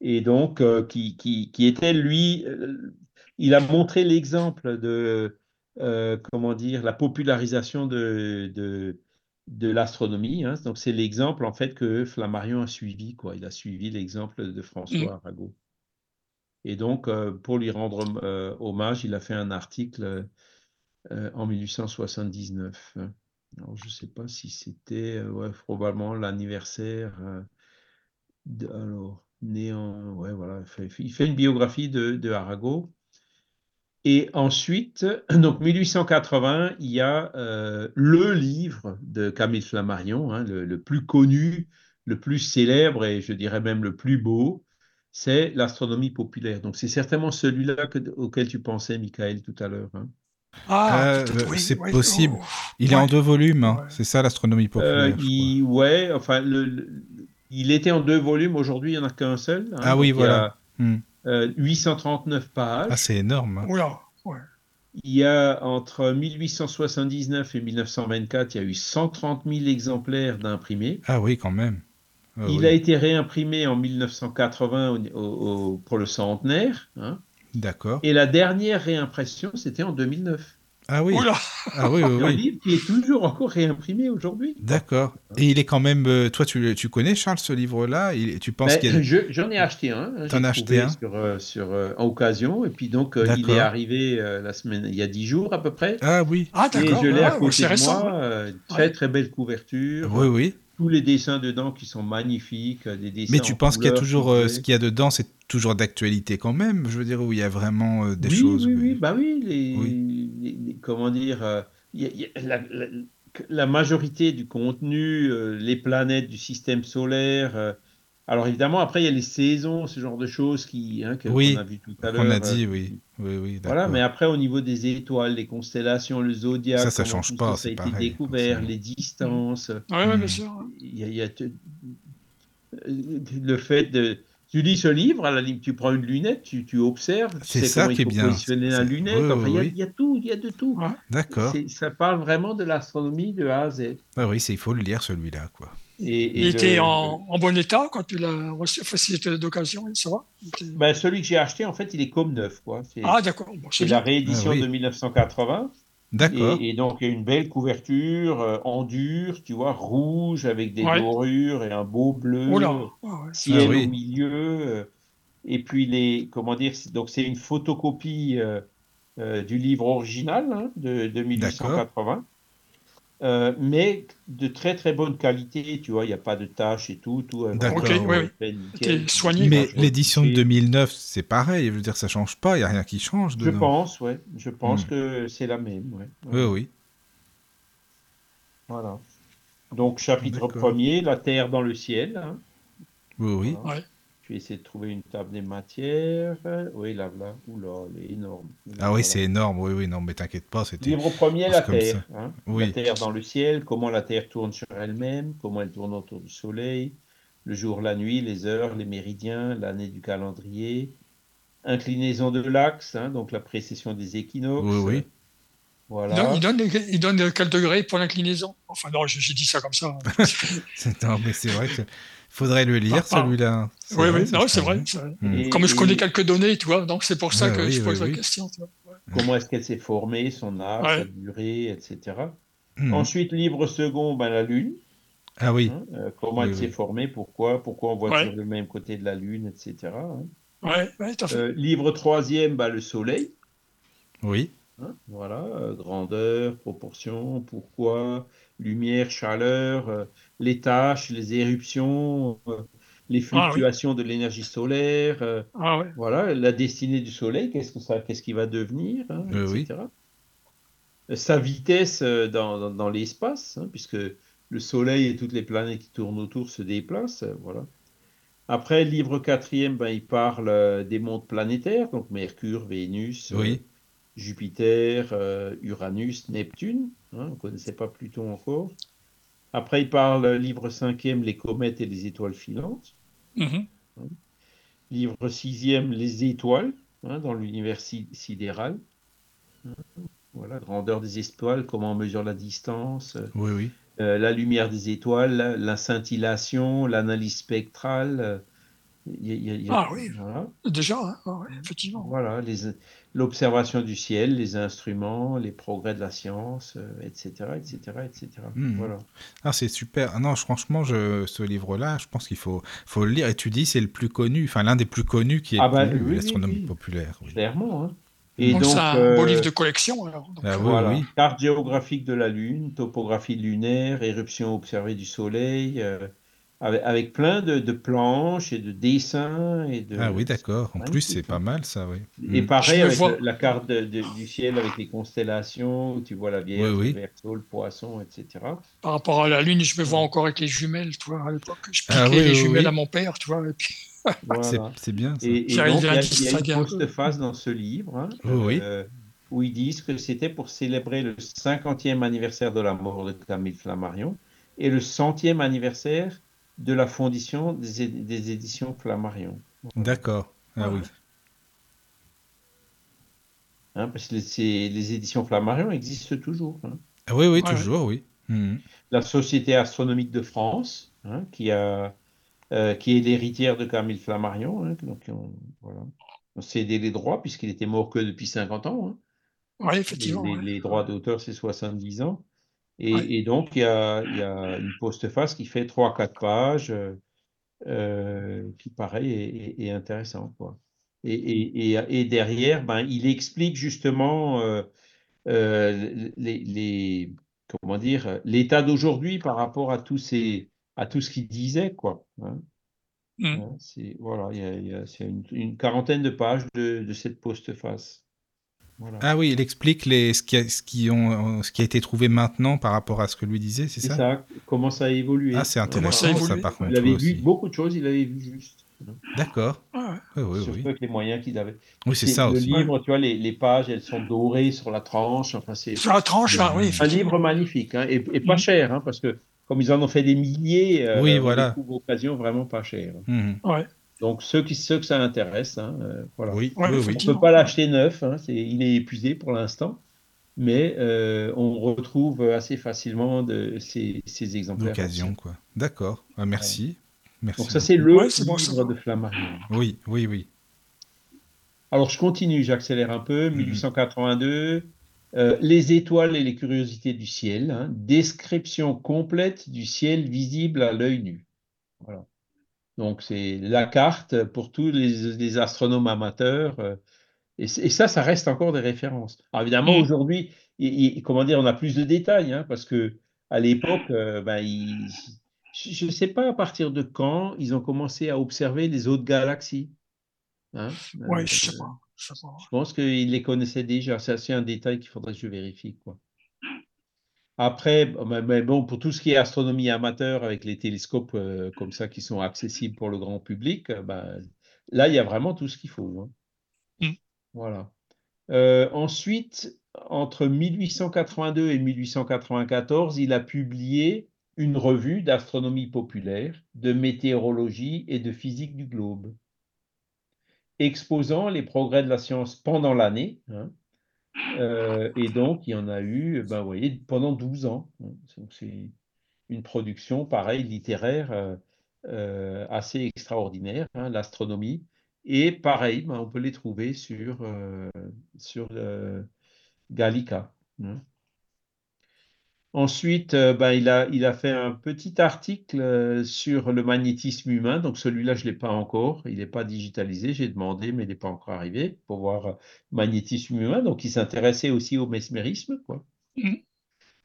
et donc euh, qui, qui, qui, était lui, euh, il a montré l'exemple de, euh, comment dire, la popularisation de, de, de l'astronomie. Hein. Donc c'est l'exemple en fait que Flammarion a suivi, quoi. Il a suivi l'exemple de François mmh. Arago. Et donc, pour lui rendre hommage, il a fait un article en 1879. Alors, je ne sais pas si c'était ouais, probablement l'anniversaire. alors, né en. Ouais, voilà, il fait, une biographie de, de, Arago. Et ensuite, donc 1880, il y a euh, le livre de Camille Flammarion, hein, le, plus connu, le plus célèbre et je dirais même le plus beau, c'est l'astronomie populaire. Donc c'est certainement celui-là auquel tu pensais, Michael, tout à l'heure. Hein. Ah, euh, c'est possible. Oh. Il est en deux volumes, hein. c'est ça l'astronomie populaire. Euh, ouais, enfin, le, il était en deux volumes, aujourd'hui il n'y en a qu'un seul. Hein, ah oui, voilà. Il y a, 839 pages. Ah, c'est énorme. Hein. Oula, ouais. Il y a entre 1879 et 1924, il y a eu 130 000 exemplaires d'imprimés. Ah oui, quand même. Ah il a été réimprimé en 1980 pour le centenaire. Hein. D'accord. Et la dernière réimpression, c'était en 2009. Ah oui. Ah oui, oui, Un livre qui est toujours encore réimprimé aujourd'hui. D'accord. Et il est quand même. Euh, toi, tu, tu connais, Charles, ce livre-là? Tu penses ben, qu'il J'en ai acheté un. Hein, T'en as acheté un? sur, euh, sur euh, en occasion. Et puis, donc, il est arrivé la semaine, il y a dix jours à peu près. Ah oui. Ah, d'accord. Et je l'ai à côté de moi. très, très belle couverture. Oui, oui tous les dessins dedans qui sont magnifiques, des dessins Mais tu penses qu'il y a toujours ce qu'il y a dedans, c'est toujours d'actualité quand même. Je veux dire où il y a vraiment des choses. Oui, oui, bah oui, les, comment dire, euh, la, majorité du contenu, euh, les planètes du système solaire. Euh, alors évidemment, après, il y a les saisons, ce genre de choses qui, hein, qu'on a vu tout à l'heure. On a dit, oui. oui, oui voilà, mais après, au niveau des étoiles, les constellations, le zodiaque, ça, ça change pas. Ça a été découvert, les distances. Oui, bien sûr. Il y a le fait de tu lis ce livre, à la tu prends une lunette, tu, tu observes, c'est ça qui est bien. Positionner la lunette. il, y a, tout, il y a de tout. D'accord. Ça parle vraiment de l'astronomie de A à Z. Ah oui, il faut le lire celui-là, quoi. Et, il était en, bon état quand tu l'as reçu, c'était d'occasion, ça va ben, Celui que j'ai acheté, en fait, il est comme neuf. Quoi. Ah, d'accord. c'est la réédition ah de 1980. D'accord. Et, donc, il y a une belle couverture euh, en dur, tu vois, rouge avec des dorures et un beau bleu, ciel ah au milieu. Euh, et puis, les, comment dire, donc c'est une photocopie euh, du livre original hein, de, de 1880. Euh, mais de très très bonne qualité, tu vois, il n'y a pas de tâches et tout. tout euh, D'accord. soigné. Mais l'édition de 2009, c'est pareil, je veux dire, ça change pas, il n'y a rien qui change. Je pense, ouais, je pense hmm. que c'est la même, ouais. Oui, oui. Voilà. Donc, chapitre premier, la Terre dans le ciel. Hein. Oui, oui. Vais essayer de trouver une table des matières. Oui, là, là. Oula, elle est énorme. Ah oui, c'est énorme. Oui, oui, non, mais t'inquiète pas. C'était Livre premier, la Terre. hein. Oui. La Terre dans le ciel, comment la Terre tourne sur elle-même, comment elle tourne autour du Soleil, le jour, la nuit, les heures, les méridiens, l'année du calendrier, inclinaison de l'axe, hein, donc la précession des équinoxes. Oui, oui. Il donne, il, donne, il donne quel degré pour l'inclinaison Enfin, non, j'ai dit ça comme ça. hein. C'est- Non, mais c'est vrai que faudrait le lire, Ah, celui-là. Oui, vrai, oui, non, c'est vrai. Mm. Comme je connais quelques données, tu vois, donc c'est pour ça que oui, je pose oui. la question. tu vois. Ouais. Comment est-ce qu'elle s'est formée, son âge, Ouais. sa durée, etc. Mm. Ensuite, livre second, ben, la Lune. Ah oui. hein, euh, comment Oui, elle s'est formée, pourquoi, pourquoi on voit Ouais. toujours le même côté de la Lune, etc. hein. Ouais, ouais, tout à fait. Euh, livre troisième, ben, le Soleil. Oui. Hein, voilà, euh, grandeur, proportion, pourquoi, lumière, chaleur, euh, les tâches, les éruptions, euh, les Ah oui. fluctuations de l'énergie solaire, Ah voilà, la destinée du Soleil, qu'est-ce que ça, qu'est-ce qu'il va devenir, hein, Euh, oui. etc. Sa vitesse dans, dans, dans l'espace, hein, puisque le Soleil et toutes les planètes qui tournent autour se déplacent, voilà. Après, le livre quatrième, ben, il parle des mondes planétaires, donc Mercure, Vénus, euh, Oui. Jupiter, euh, Uranus, Neptune. hein, on ne connaissait pas Pluton encore. Après, il parle, euh, livre cinquième, les comètes et les étoiles filantes. Mhm. Livre sixième, les étoiles hein, dans l'univers si- sidéral. Hein, Voilà, grandeur des étoiles, comment on mesure la distance, euh, Oui, oui. euh, la lumière des étoiles, la, la scintillation, l'analyse spectrale. Il y a- il y a- il y a- Ah oui. voilà. Déjà, hein, ah effectivement. Voilà, l'observation du ciel, les instruments, les progrès de la science, euh, etc., etc., etc. Voilà. Ah, c'est super. Ah non, je- franchement, je, ce livre-là, je pense qu'il faut, faut le lire. Et tu dis, c'est le plus connu, enfin l'un des plus connus qui est Ah bah, connu, oui, oui, l'astronomie oui. populaire. oui. Clairement. hein. Et Donc, donc, c'est un euh, beau livre de collection. Alors. Donc, Ah voilà, oui. carte géographique de la Lune, topographie lunaire, éruption observée du Soleil, euh, avec, avec plein de, de planches et de dessins. Et de, Ah oui, d'accord. En plus, c'est pas mal, ça, oui. Et Mm. pareil avec vois- la, carte de- de- du ciel avec les constellations, où tu vois la Vierge, Oui, oui. le Verseau, le Poisson, etc. Par rapport à la Lune, je me vois encore avec les jumelles, tu vois, à l'époque. Je piquais Ah oui, les jumelles oui. à mon père, tu vois. Et puis, Voilà. C'est c'est bien, ça. Et, et donc, il y a, il y a une un peu. postface dans ce livre hein, Oui, oui. euh, où ils disent que c'était pour célébrer le 50e anniversaire de la mort de Camille Flammarion et le 100e anniversaire de la fondation des, éditions Flammarion. D'accord. Ah oui. Hein, parce que les, éditions Flammarion existent toujours. hein. Ah oui, oui, Ouais, toujours, oui. Mhm. La Société astronomique de France, hein, qui, a, euh, qui est l'héritière de Camille Flammarion, hein, donc on, voilà. on les droits puisqu'il était mort que depuis 50 ans. hein. oui, Les, effectivement. les- ouais. les droits d'auteur, c'est 70 ans. Et, Ouais. et donc, il y a, il y a une postface qui fait 3-4 pages, euh, euh, qui, pareil, est, est- est intéressant, quoi. Et, et- et- derrière, ben, il explique justement euh, euh, les, les- comment dire, l'état d'aujourd'hui par rapport à tous ces, à tout ce qu'il disait, quoi. hein. Mm. Hein, c'est, voilà, il y a, il y a- c'est une, une quarantaine de pages de, de cette postface. Voilà. Ah oui, il explique les, ce, qui a, ce, qui ont, ce qui a été trouvé maintenant par rapport à ce que lui disait, c'est C'est ça, ça, comment ça a évolué. Ah, c'est ça intéressant, ça, par contre. Il avait vu aussi. beaucoup de choses, il avait vu juste. D'accord. Ouais, ouais. Oui, oui, surtout oui. avec les moyens qu'il avait. Oui, c'est ça le aussi. livre, tu vois, les, les pages, elles sont dorées sur la tranche. Enfin, c'est Sur la tranche, là, oui. un livre magnifique hein, et, et pas Mhm. cher, hein, parce que comme ils en ont fait des milliers, euh, Oui, on voilà. occasion vraiment pas cher. Ouais. Donc ceux qui ceux que ça intéresse, hein, euh, voilà. Oui, Ouais, oui, oui. On ne peut pas l'acheter neuf, hein, c'est, il est épuisé pour l'instant, mais euh, on retrouve assez facilement de, ces, ces exemplaires. D'occasion, quoi. D'accord. Ah, merci. Merci. Donc ça c'est le Ouais, c'est bon, livre ça. de Flammarion. Oui, oui, oui. Alors je continue, j'accélère un peu. Mhm. 1882, euh, les étoiles et les curiosités du ciel, hein, description complète du ciel visible à l'œil nu. Voilà. Donc c'est la carte pour tous les, les astronomes amateurs. euh, et, ça, ça reste encore des références. Alors évidemment, Mhm. aujourd'hui, comment dire, on a plus de détails, hein, parce que à l'époque, euh, ben, je ne sais pas à partir de quand ils ont commencé à observer les autres galaxies. hein. Ouais, Euh, je sais pas. Je sais pas. je pense qu'ils les connaissaient déjà. C'est c'est un détail qu'il faudrait que je vérifie. Quoi. Après, mais bon, pour tout ce qui est astronomie amateur avec les télescopes euh, comme ça qui sont accessibles pour le grand public, euh, ben, là, il y a vraiment tout ce qu'il faut. hein. Mm. Voilà. Euh, ensuite, entre 1882 et 1894, il a publié une revue d'astronomie populaire, de météorologie et de physique du globe, exposant les progrès de la science pendant l'année. hein. Euh, et donc, il y en a eu, ben, voyez, pendant 12 ans. c'est une production, pareil, littéraire, euh, euh, assez extraordinaire, hein, l'astronomie. Et pareil, ben, on peut les trouver sur, sur Gallica. hein. Ensuite, ben, il a, il a fait un petit article euh, sur le magnétisme humain. Donc celui-là, je ne l'ai pas encore. Il n'est pas digitalisé. J'ai demandé, mais il n'est pas encore arrivé pour voir euh, magnétisme humain. Donc il s'intéressait aussi au mesmérisme. Quoi. Mhm.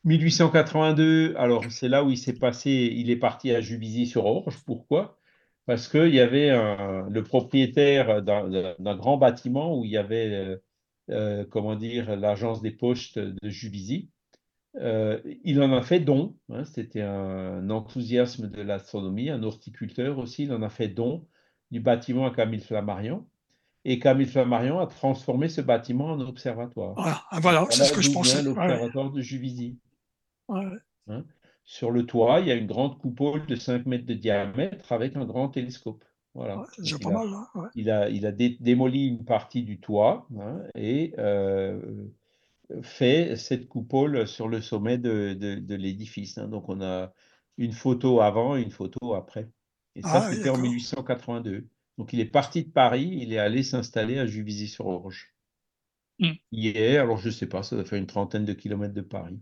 1882, alors c'est là où il s'est passé, il est parti à Juvisy-sur-Orge. Pourquoi? Parce qu'il y avait un- le propriétaire d'un grand bâtiment où il y avait, euh, comment dire, l'agence des postes de Juvisy. Euh, il en a fait don, hein, c'était un enthousiasme de l'astronomie, un horticulteur aussi, il en a fait don du bâtiment à Camille Flammarion. Et Camille Flammarion a transformé ce bâtiment en observatoire. Voilà, Ah, voilà, c'est ce que je pensais. Ouais, l'observatoire de Juvisy. ouais. hein. Sur le toit, il y a une grande coupole de 5 mètres de diamètre avec un grand télescope. Voilà. Ouais, pas a- mal. hein, il a, il a dé- démoli une partie du toit hein, et euh, fait cette coupole sur le sommet de, de- de l'édifice. hein. Donc on a une photo avant et une photo après. Et ça, Ah c'était en d'accord. 1882. Donc il est parti de Paris, il est allé s'installer à Juvisy-sur-Orge. Mm. Hier, alors je ne sais pas, ça doit faire une trentaine de kilomètres de Paris.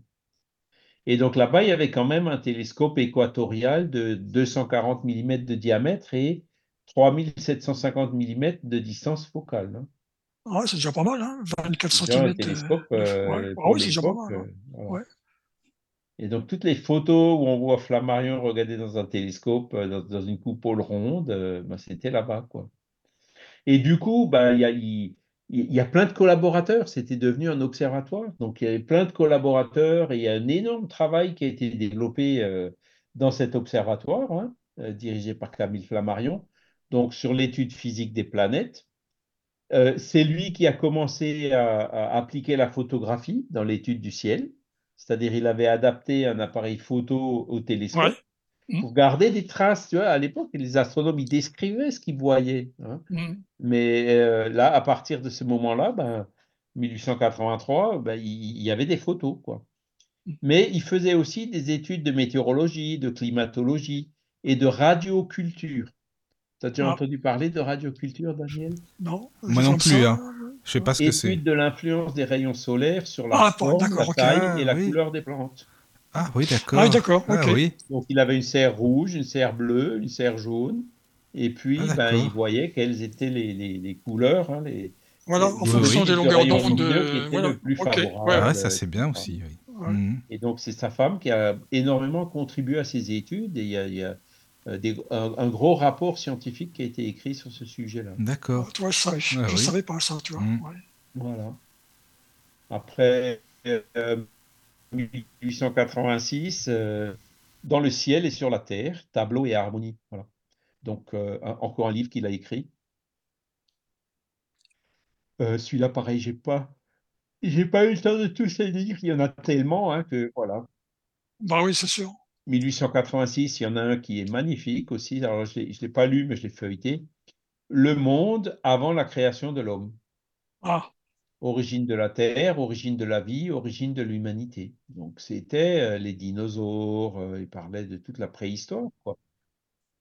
Et donc là-bas, il y avait quand même un télescope équatorial de 240 mm de diamètre et 3750 mm de distance focale. hein. Ouais, c'est déjà pas mal, hein, 24 C'est déjà un cm. télescope euh, ouais. Ah oui, c'est déjà pas mal. hein. euh, voilà. Ouais. Et donc toutes les photos où on voit Flammarion regarder dans un télescope, euh, dans, dans une coupole ronde, euh, ben, c'était là-bas, quoi. Et du coup, ben, il y a, y a plein de collaborateurs, c'était devenu un observatoire. Donc il y avait plein de collaborateurs et il y a un énorme travail qui a été développé euh, dans cet observatoire, hein, euh, dirigé par Camille Flammarion, donc sur l'étude physique des planètes. Euh, c'est lui qui a commencé à, à appliquer la photographie dans l'étude du ciel, c'est-à-dire il avait adapté un appareil photo au télescope Ouais. Mm. pour garder des traces. Tu vois, à l'époque, les astronomes ils décrivaient ce qu'ils voyaient. hein. Mm. Mais euh, là, à partir de ce moment-là, ben, 1883, ben, il, il y avait des photos, quoi. Mais il faisait aussi des études de météorologie, de climatologie et de radioculture. Tu as déjà Ah. entendu parler de radioculture, Daniel? Non, Moi non plus, hein. Je sais pas ce que c'est. Étude de l'influence des rayons solaires sur la Ah, forme, la taille Ah, et la oui. couleur des plantes. Ah oui, d'accord. Ah oui, d'accord, Ah ok. oui. Donc, il avait une serre rouge, une serre bleue, une serre jaune. Et puis, Ah, ben, il voyait quelles étaient les, les- les couleurs, hein, les, Voilà, les- en Oui, fonction oui. des de longueurs d'onde. de- étaient Voilà, le plus ouais. Ah, ça c'est bien aussi. Oui. Ouais. Mhm. Et donc, c'est sa femme qui a énormément contribué à ces études. Et il y a, il y a, euh, des- un, un gros rapport scientifique qui a été écrit sur ce sujet-là. D'accord. Tu vois, je savais, je, Ah, je oui. savais pas ça, tu vois. Mm. ouais. Voilà. Après, euh, 1886, euh, Dans le ciel et sur la terre, tableau et harmonie. Voilà. Donc, euh, un- encore un livre qu'il a écrit. Euh, Celui-là, pareil, j'ai pas, j'ai pas eu le temps de tous les lire. Il y en a tellement hein, que voilà. Bah oui, c'est sûr. 1886, il y en a un qui est magnifique aussi. Alors, je ne l'ai pas lu, mais je l'ai feuilleté. Le monde avant la création de l'homme. Ah, Origine de la Terre, origine de la vie, origine de l'humanité. Donc, c'était euh, les dinosaures, euh, il parlait de toute la préhistoire, quoi.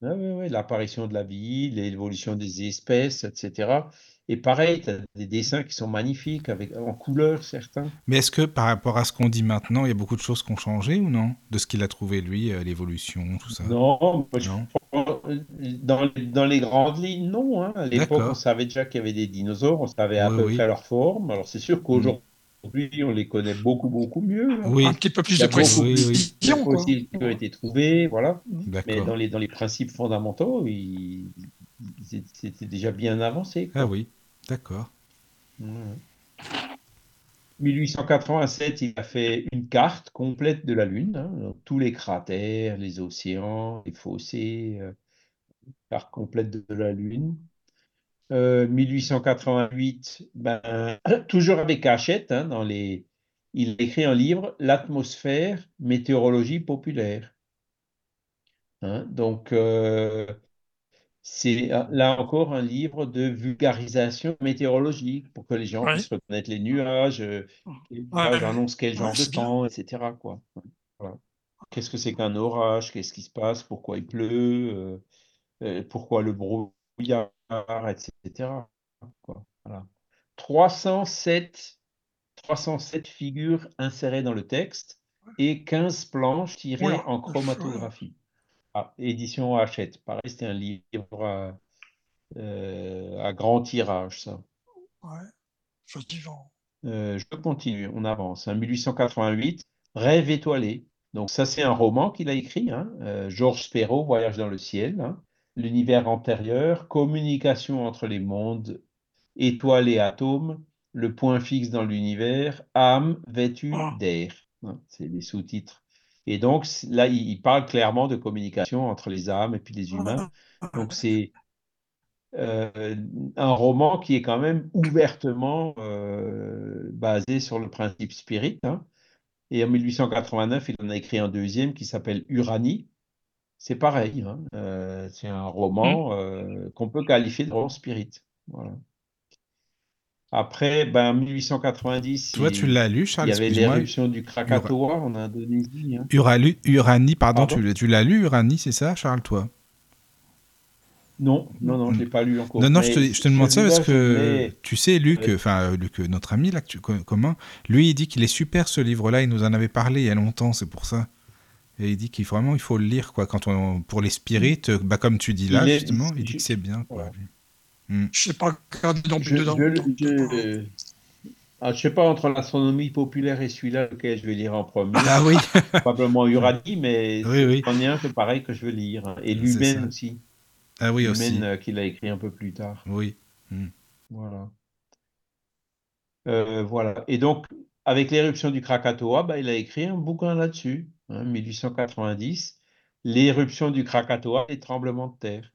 Ah ouais, ouais, l'apparition de la vie, l'évolution des espèces, etc. Et pareil, tu as des dessins qui sont magnifiques, avec, en couleur certains. Mais est-ce que par rapport à ce qu'on dit maintenant, il y a beaucoup de choses qui ont changé ou non? De ce qu'il a trouvé lui, euh, l'évolution, tout ça? Non, moi, dans, dans les grandes lignes, non. hein. À l'époque, on savait déjà qu'il y avait des dinosaures, on savait à Oui, peu oui. près leur forme. Alors, c'est sûr qu'aujourd'hui, on les connaît beaucoup, beaucoup mieux. hein. Oui, un petit peu plus Il y a de Oui, précision, oui. fossiles qui ont été trouvés, voilà. Mais dans les, dans les principes fondamentaux, ils- c'était déjà bien avancé. quoi. Ah oui, d'accord. Ouais. 1887, il a fait une carte complète de la Lune, hein, tous les cratères, les océans, les fossés, euh, carte complète de la Lune. 1888, ben, toujours avec Hachette, hein, dans les, il écrit un livre, L'atmosphère, météorologie populaire. Hein, donc, euh, c'est euh, là encore un livre de vulgarisation météorologique pour que les gens puissent reconnaître les nuages, euh, les nuages annoncent quel genre de temps, etc. Quoi. Qu'est-ce que c'est qu'un orage? Qu'est-ce qui se passe? Pourquoi il pleut? Pourquoi le brouillard etc. Quoi. Voilà. 307 307 figures insérées dans le texte et 15 planches tirées en chromatographie. Ah, édition Hachette. Pareil, c'était un livre euh, à, grand tirage, ça. Ouais, euh, je continue, on avance. 1888, Rêve étoilé. Donc, ça, c'est un roman qu'il a écrit. Hein. Euh, Georges Perrault, Voyage dans le ciel. Hein. L'univers antérieur, communication entre les mondes, étoiles et atomes, le point fixe dans l'univers, âme vêtue ah. d'air. Hein, c'est les sous-titres. Et donc là, il, parle clairement de communication entre les âmes et puis les humains. Donc c'est euh, un roman qui est quand même ouvertement euh, basé sur le principe spirit. Hein. Et en 1889, il en a écrit un deuxième qui s'appelle Uranie. C'est pareil. Hein. Euh, c'est un roman mmh. qu'on peut qualifier de roman spirit. Voilà. Après, ben, 1890, Toi, tu l'as lu, Charles il y avait l'éruption du Krakatoa en Indonésie. Hein. Uranie, pardon, tu, l'as lu, Uranie, c'est ça, Charles, toi? Non, non, non, je ne l'ai pas lu encore. Non, non, je te, demande ça parce que tu sais, Luc, enfin, Luc, notre ami là, tu, commun, lui, il dit qu'il est super ce livre-là, il nous en avait parlé il y a longtemps, c'est pour ça. Et il dit qu'il vraiment, il faut le lire, quoi, quand on, pour les spirites, bah, comme tu dis là, justement, il dit que c'est bien, quoi. Hmm. Je sais pas non plus dedans. Je, ah, sais pas entre l'astronomie populaire et celui-là lequel je vais lire en premier. Ah oui. Probablement Uranie, mais oui, oui. en un, c'est pareil que je veux lire. Et l'humaine aussi. Ah oui aussi. Euh, qu'il a écrit un peu plus tard. Oui. Hmm. Voilà. Euh, voilà. Et donc, avec l'éruption du Krakatoa, bah, il a écrit un bouquin là-dessus, hein, 1890, l'éruption du Krakatoa et tremblements de terre.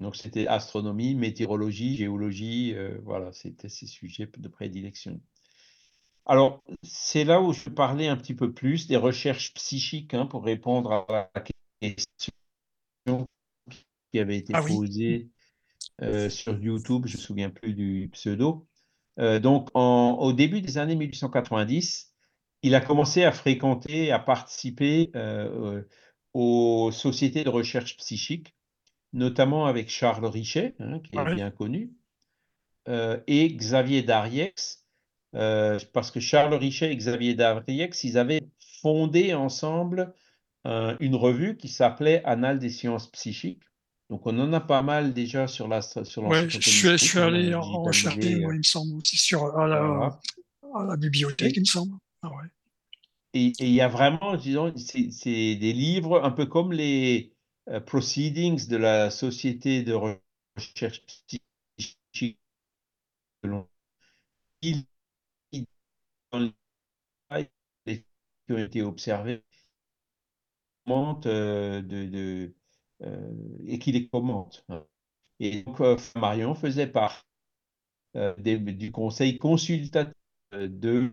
Donc c'était astronomie, météorologie, géologie, euh, voilà, c'était ces sujets de prédilection. Alors, c'est là où je parlais un petit peu plus des recherches psychiques hein, pour répondre à la question qui avait été ah posée euh, sur YouTube, je ne me souviens plus du pseudo. Euh, donc, au début des années 1890, il a commencé à fréquenter, à participer aux sociétés de recherche psychique notamment avec Charles Richet, hein, qui est bien connu, euh, et Xavier Dariex, euh, parce que Charles Richet et Xavier Dariex, ils avaient fondé ensemble euh, une revue qui s'appelait Annales des sciences psychiques. Donc on en a pas mal déjà sur la sur ouais, je, suis, je suis allé en rechercher, il me semble, aussi sur à la, à la bibliothèque, il me semble. Ah et il y a vraiment, disons, c'est des livres un peu comme les proceedings de la société de recherche psychique qui ont été observés euh, de, de euh, et qui les commente. Et donc, Marion faisait part du conseil consultatif de,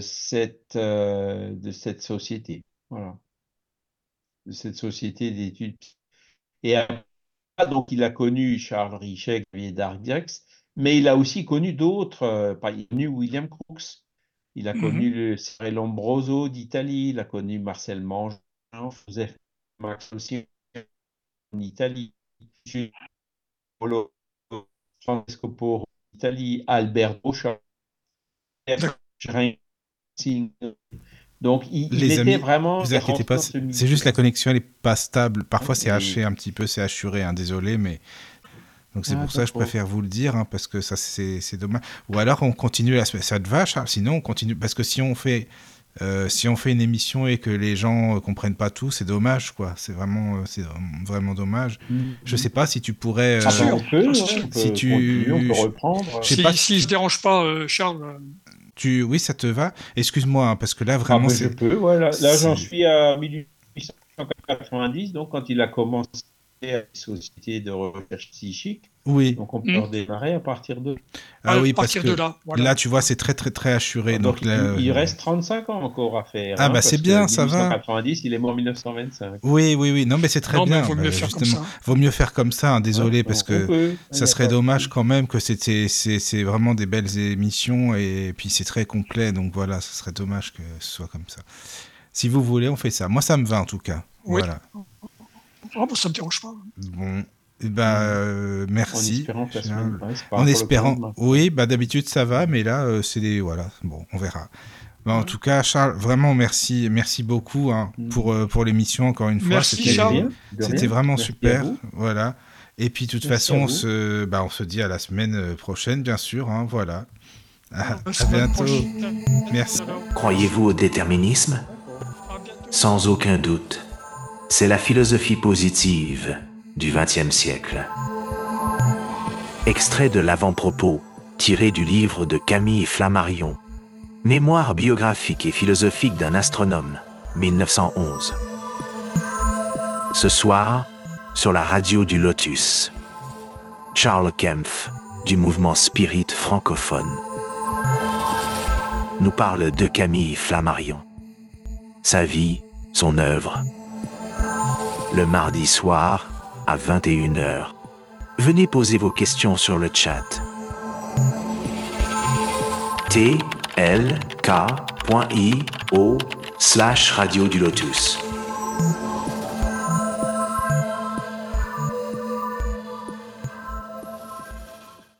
cette, de cette société. Voilà de cette société d'études. Et donc, il a connu Charles Richet, Xavier Dardiax, mais il a aussi connu d'autres. Euh, il a connu William Crookes, il a mhm. connu le Cyril Lombroso d'Italie, il a connu Marcel Mangin, Joseph Max aussi en Italie, Francesco Porro d'Italie, Albert Bouchard, donc, il, les était vraiment. Vous inquiétez pas, c'est juste la connexion, elle est pas stable. Parfois, c'est haché un petit peu, c'est assuré, hein, désolé, mais. Donc, c'est ah, pour ça que je préfère vous le dire, hein, parce que ça, c'est dommage. Ou alors, on continue la Ça te va, Charles? Sinon, on continue. Parce que si on fait. Euh, si on fait une émission et que les gens ne comprennent pas tout, c'est dommage, quoi. C'est vraiment, euh, c'est vraiment dommage. Je mm-hmm. Je sais pas si tu pourrais. Ah, on peut, si tu, on peut reprendre. Je sais si, pas si, se dérange pas, Charles, tu... Oui, ça te va Excuse-moi, hein, parce que là, vraiment, Ah, je peux, voilà. Là, j'en suis à 1890, donc quand il a commencé à la Société de recherche psychique, Oui, donc on peut Mm. redémarrer à partir de... ah à oui, parce partir que de là, voilà. là, tu vois, c'est très, très, très assuré. Donc, Donc, là, il, il euh, reste 35 ans encore à faire. Ah, hein, bah, c'est bien, ça va. 1890, il est mort en 1925. Oui, oui, oui. Non, mais c'est très non, mais bien. il vaut mieux bah, faire justement. comme ça. Vaut mieux faire comme ça, hein, désolé, Ouais, parce que peut, ça serait dommage quand même que c'était, c'est, c'est vraiment des belles émissions et puis c'est très complet, donc voilà, ce serait dommage que ce soit comme ça. Si vous voulez, on fait ça. Moi, ça me va en tout cas. Oui. Voilà. Oh, bah, ça me dérange pas. Bon, eh ben, euh, En merci. espérant que la Charles. semaine passe pas En espérant. lendemain. Oui, bah d'habitude ça va, mais là euh, c'est des voilà. Bon, on verra. Bah, en Ouais. tout cas, Charles, vraiment merci, merci beaucoup hein, Mm. pour euh, pour l'émission encore une fois. Merci, C'était- vraiment Merci super, voilà. Et puis de toute Merci façon, on se, bah, on se dit à la semaine euh, prochaine, bien sûr. hein, voilà. À, bientôt. prochaine. Merci. Croyez-vous au déterminisme? Sans aucun doute. C'est la philosophie positive du XXe siècle. Extrait de l'avant-propos tiré du livre de Camille Flammarion. Mémoire biographique et philosophique d'un astronome, 1911. Ce soir, sur la radio du Lotus. Charles Kempf, du mouvement Spirit francophone, nous parle de Camille Flammarion sa vie, son œuvre. Le mardi soir, à 21h, venez poser vos questions sur le chat. tlk.io slash radio du lotus.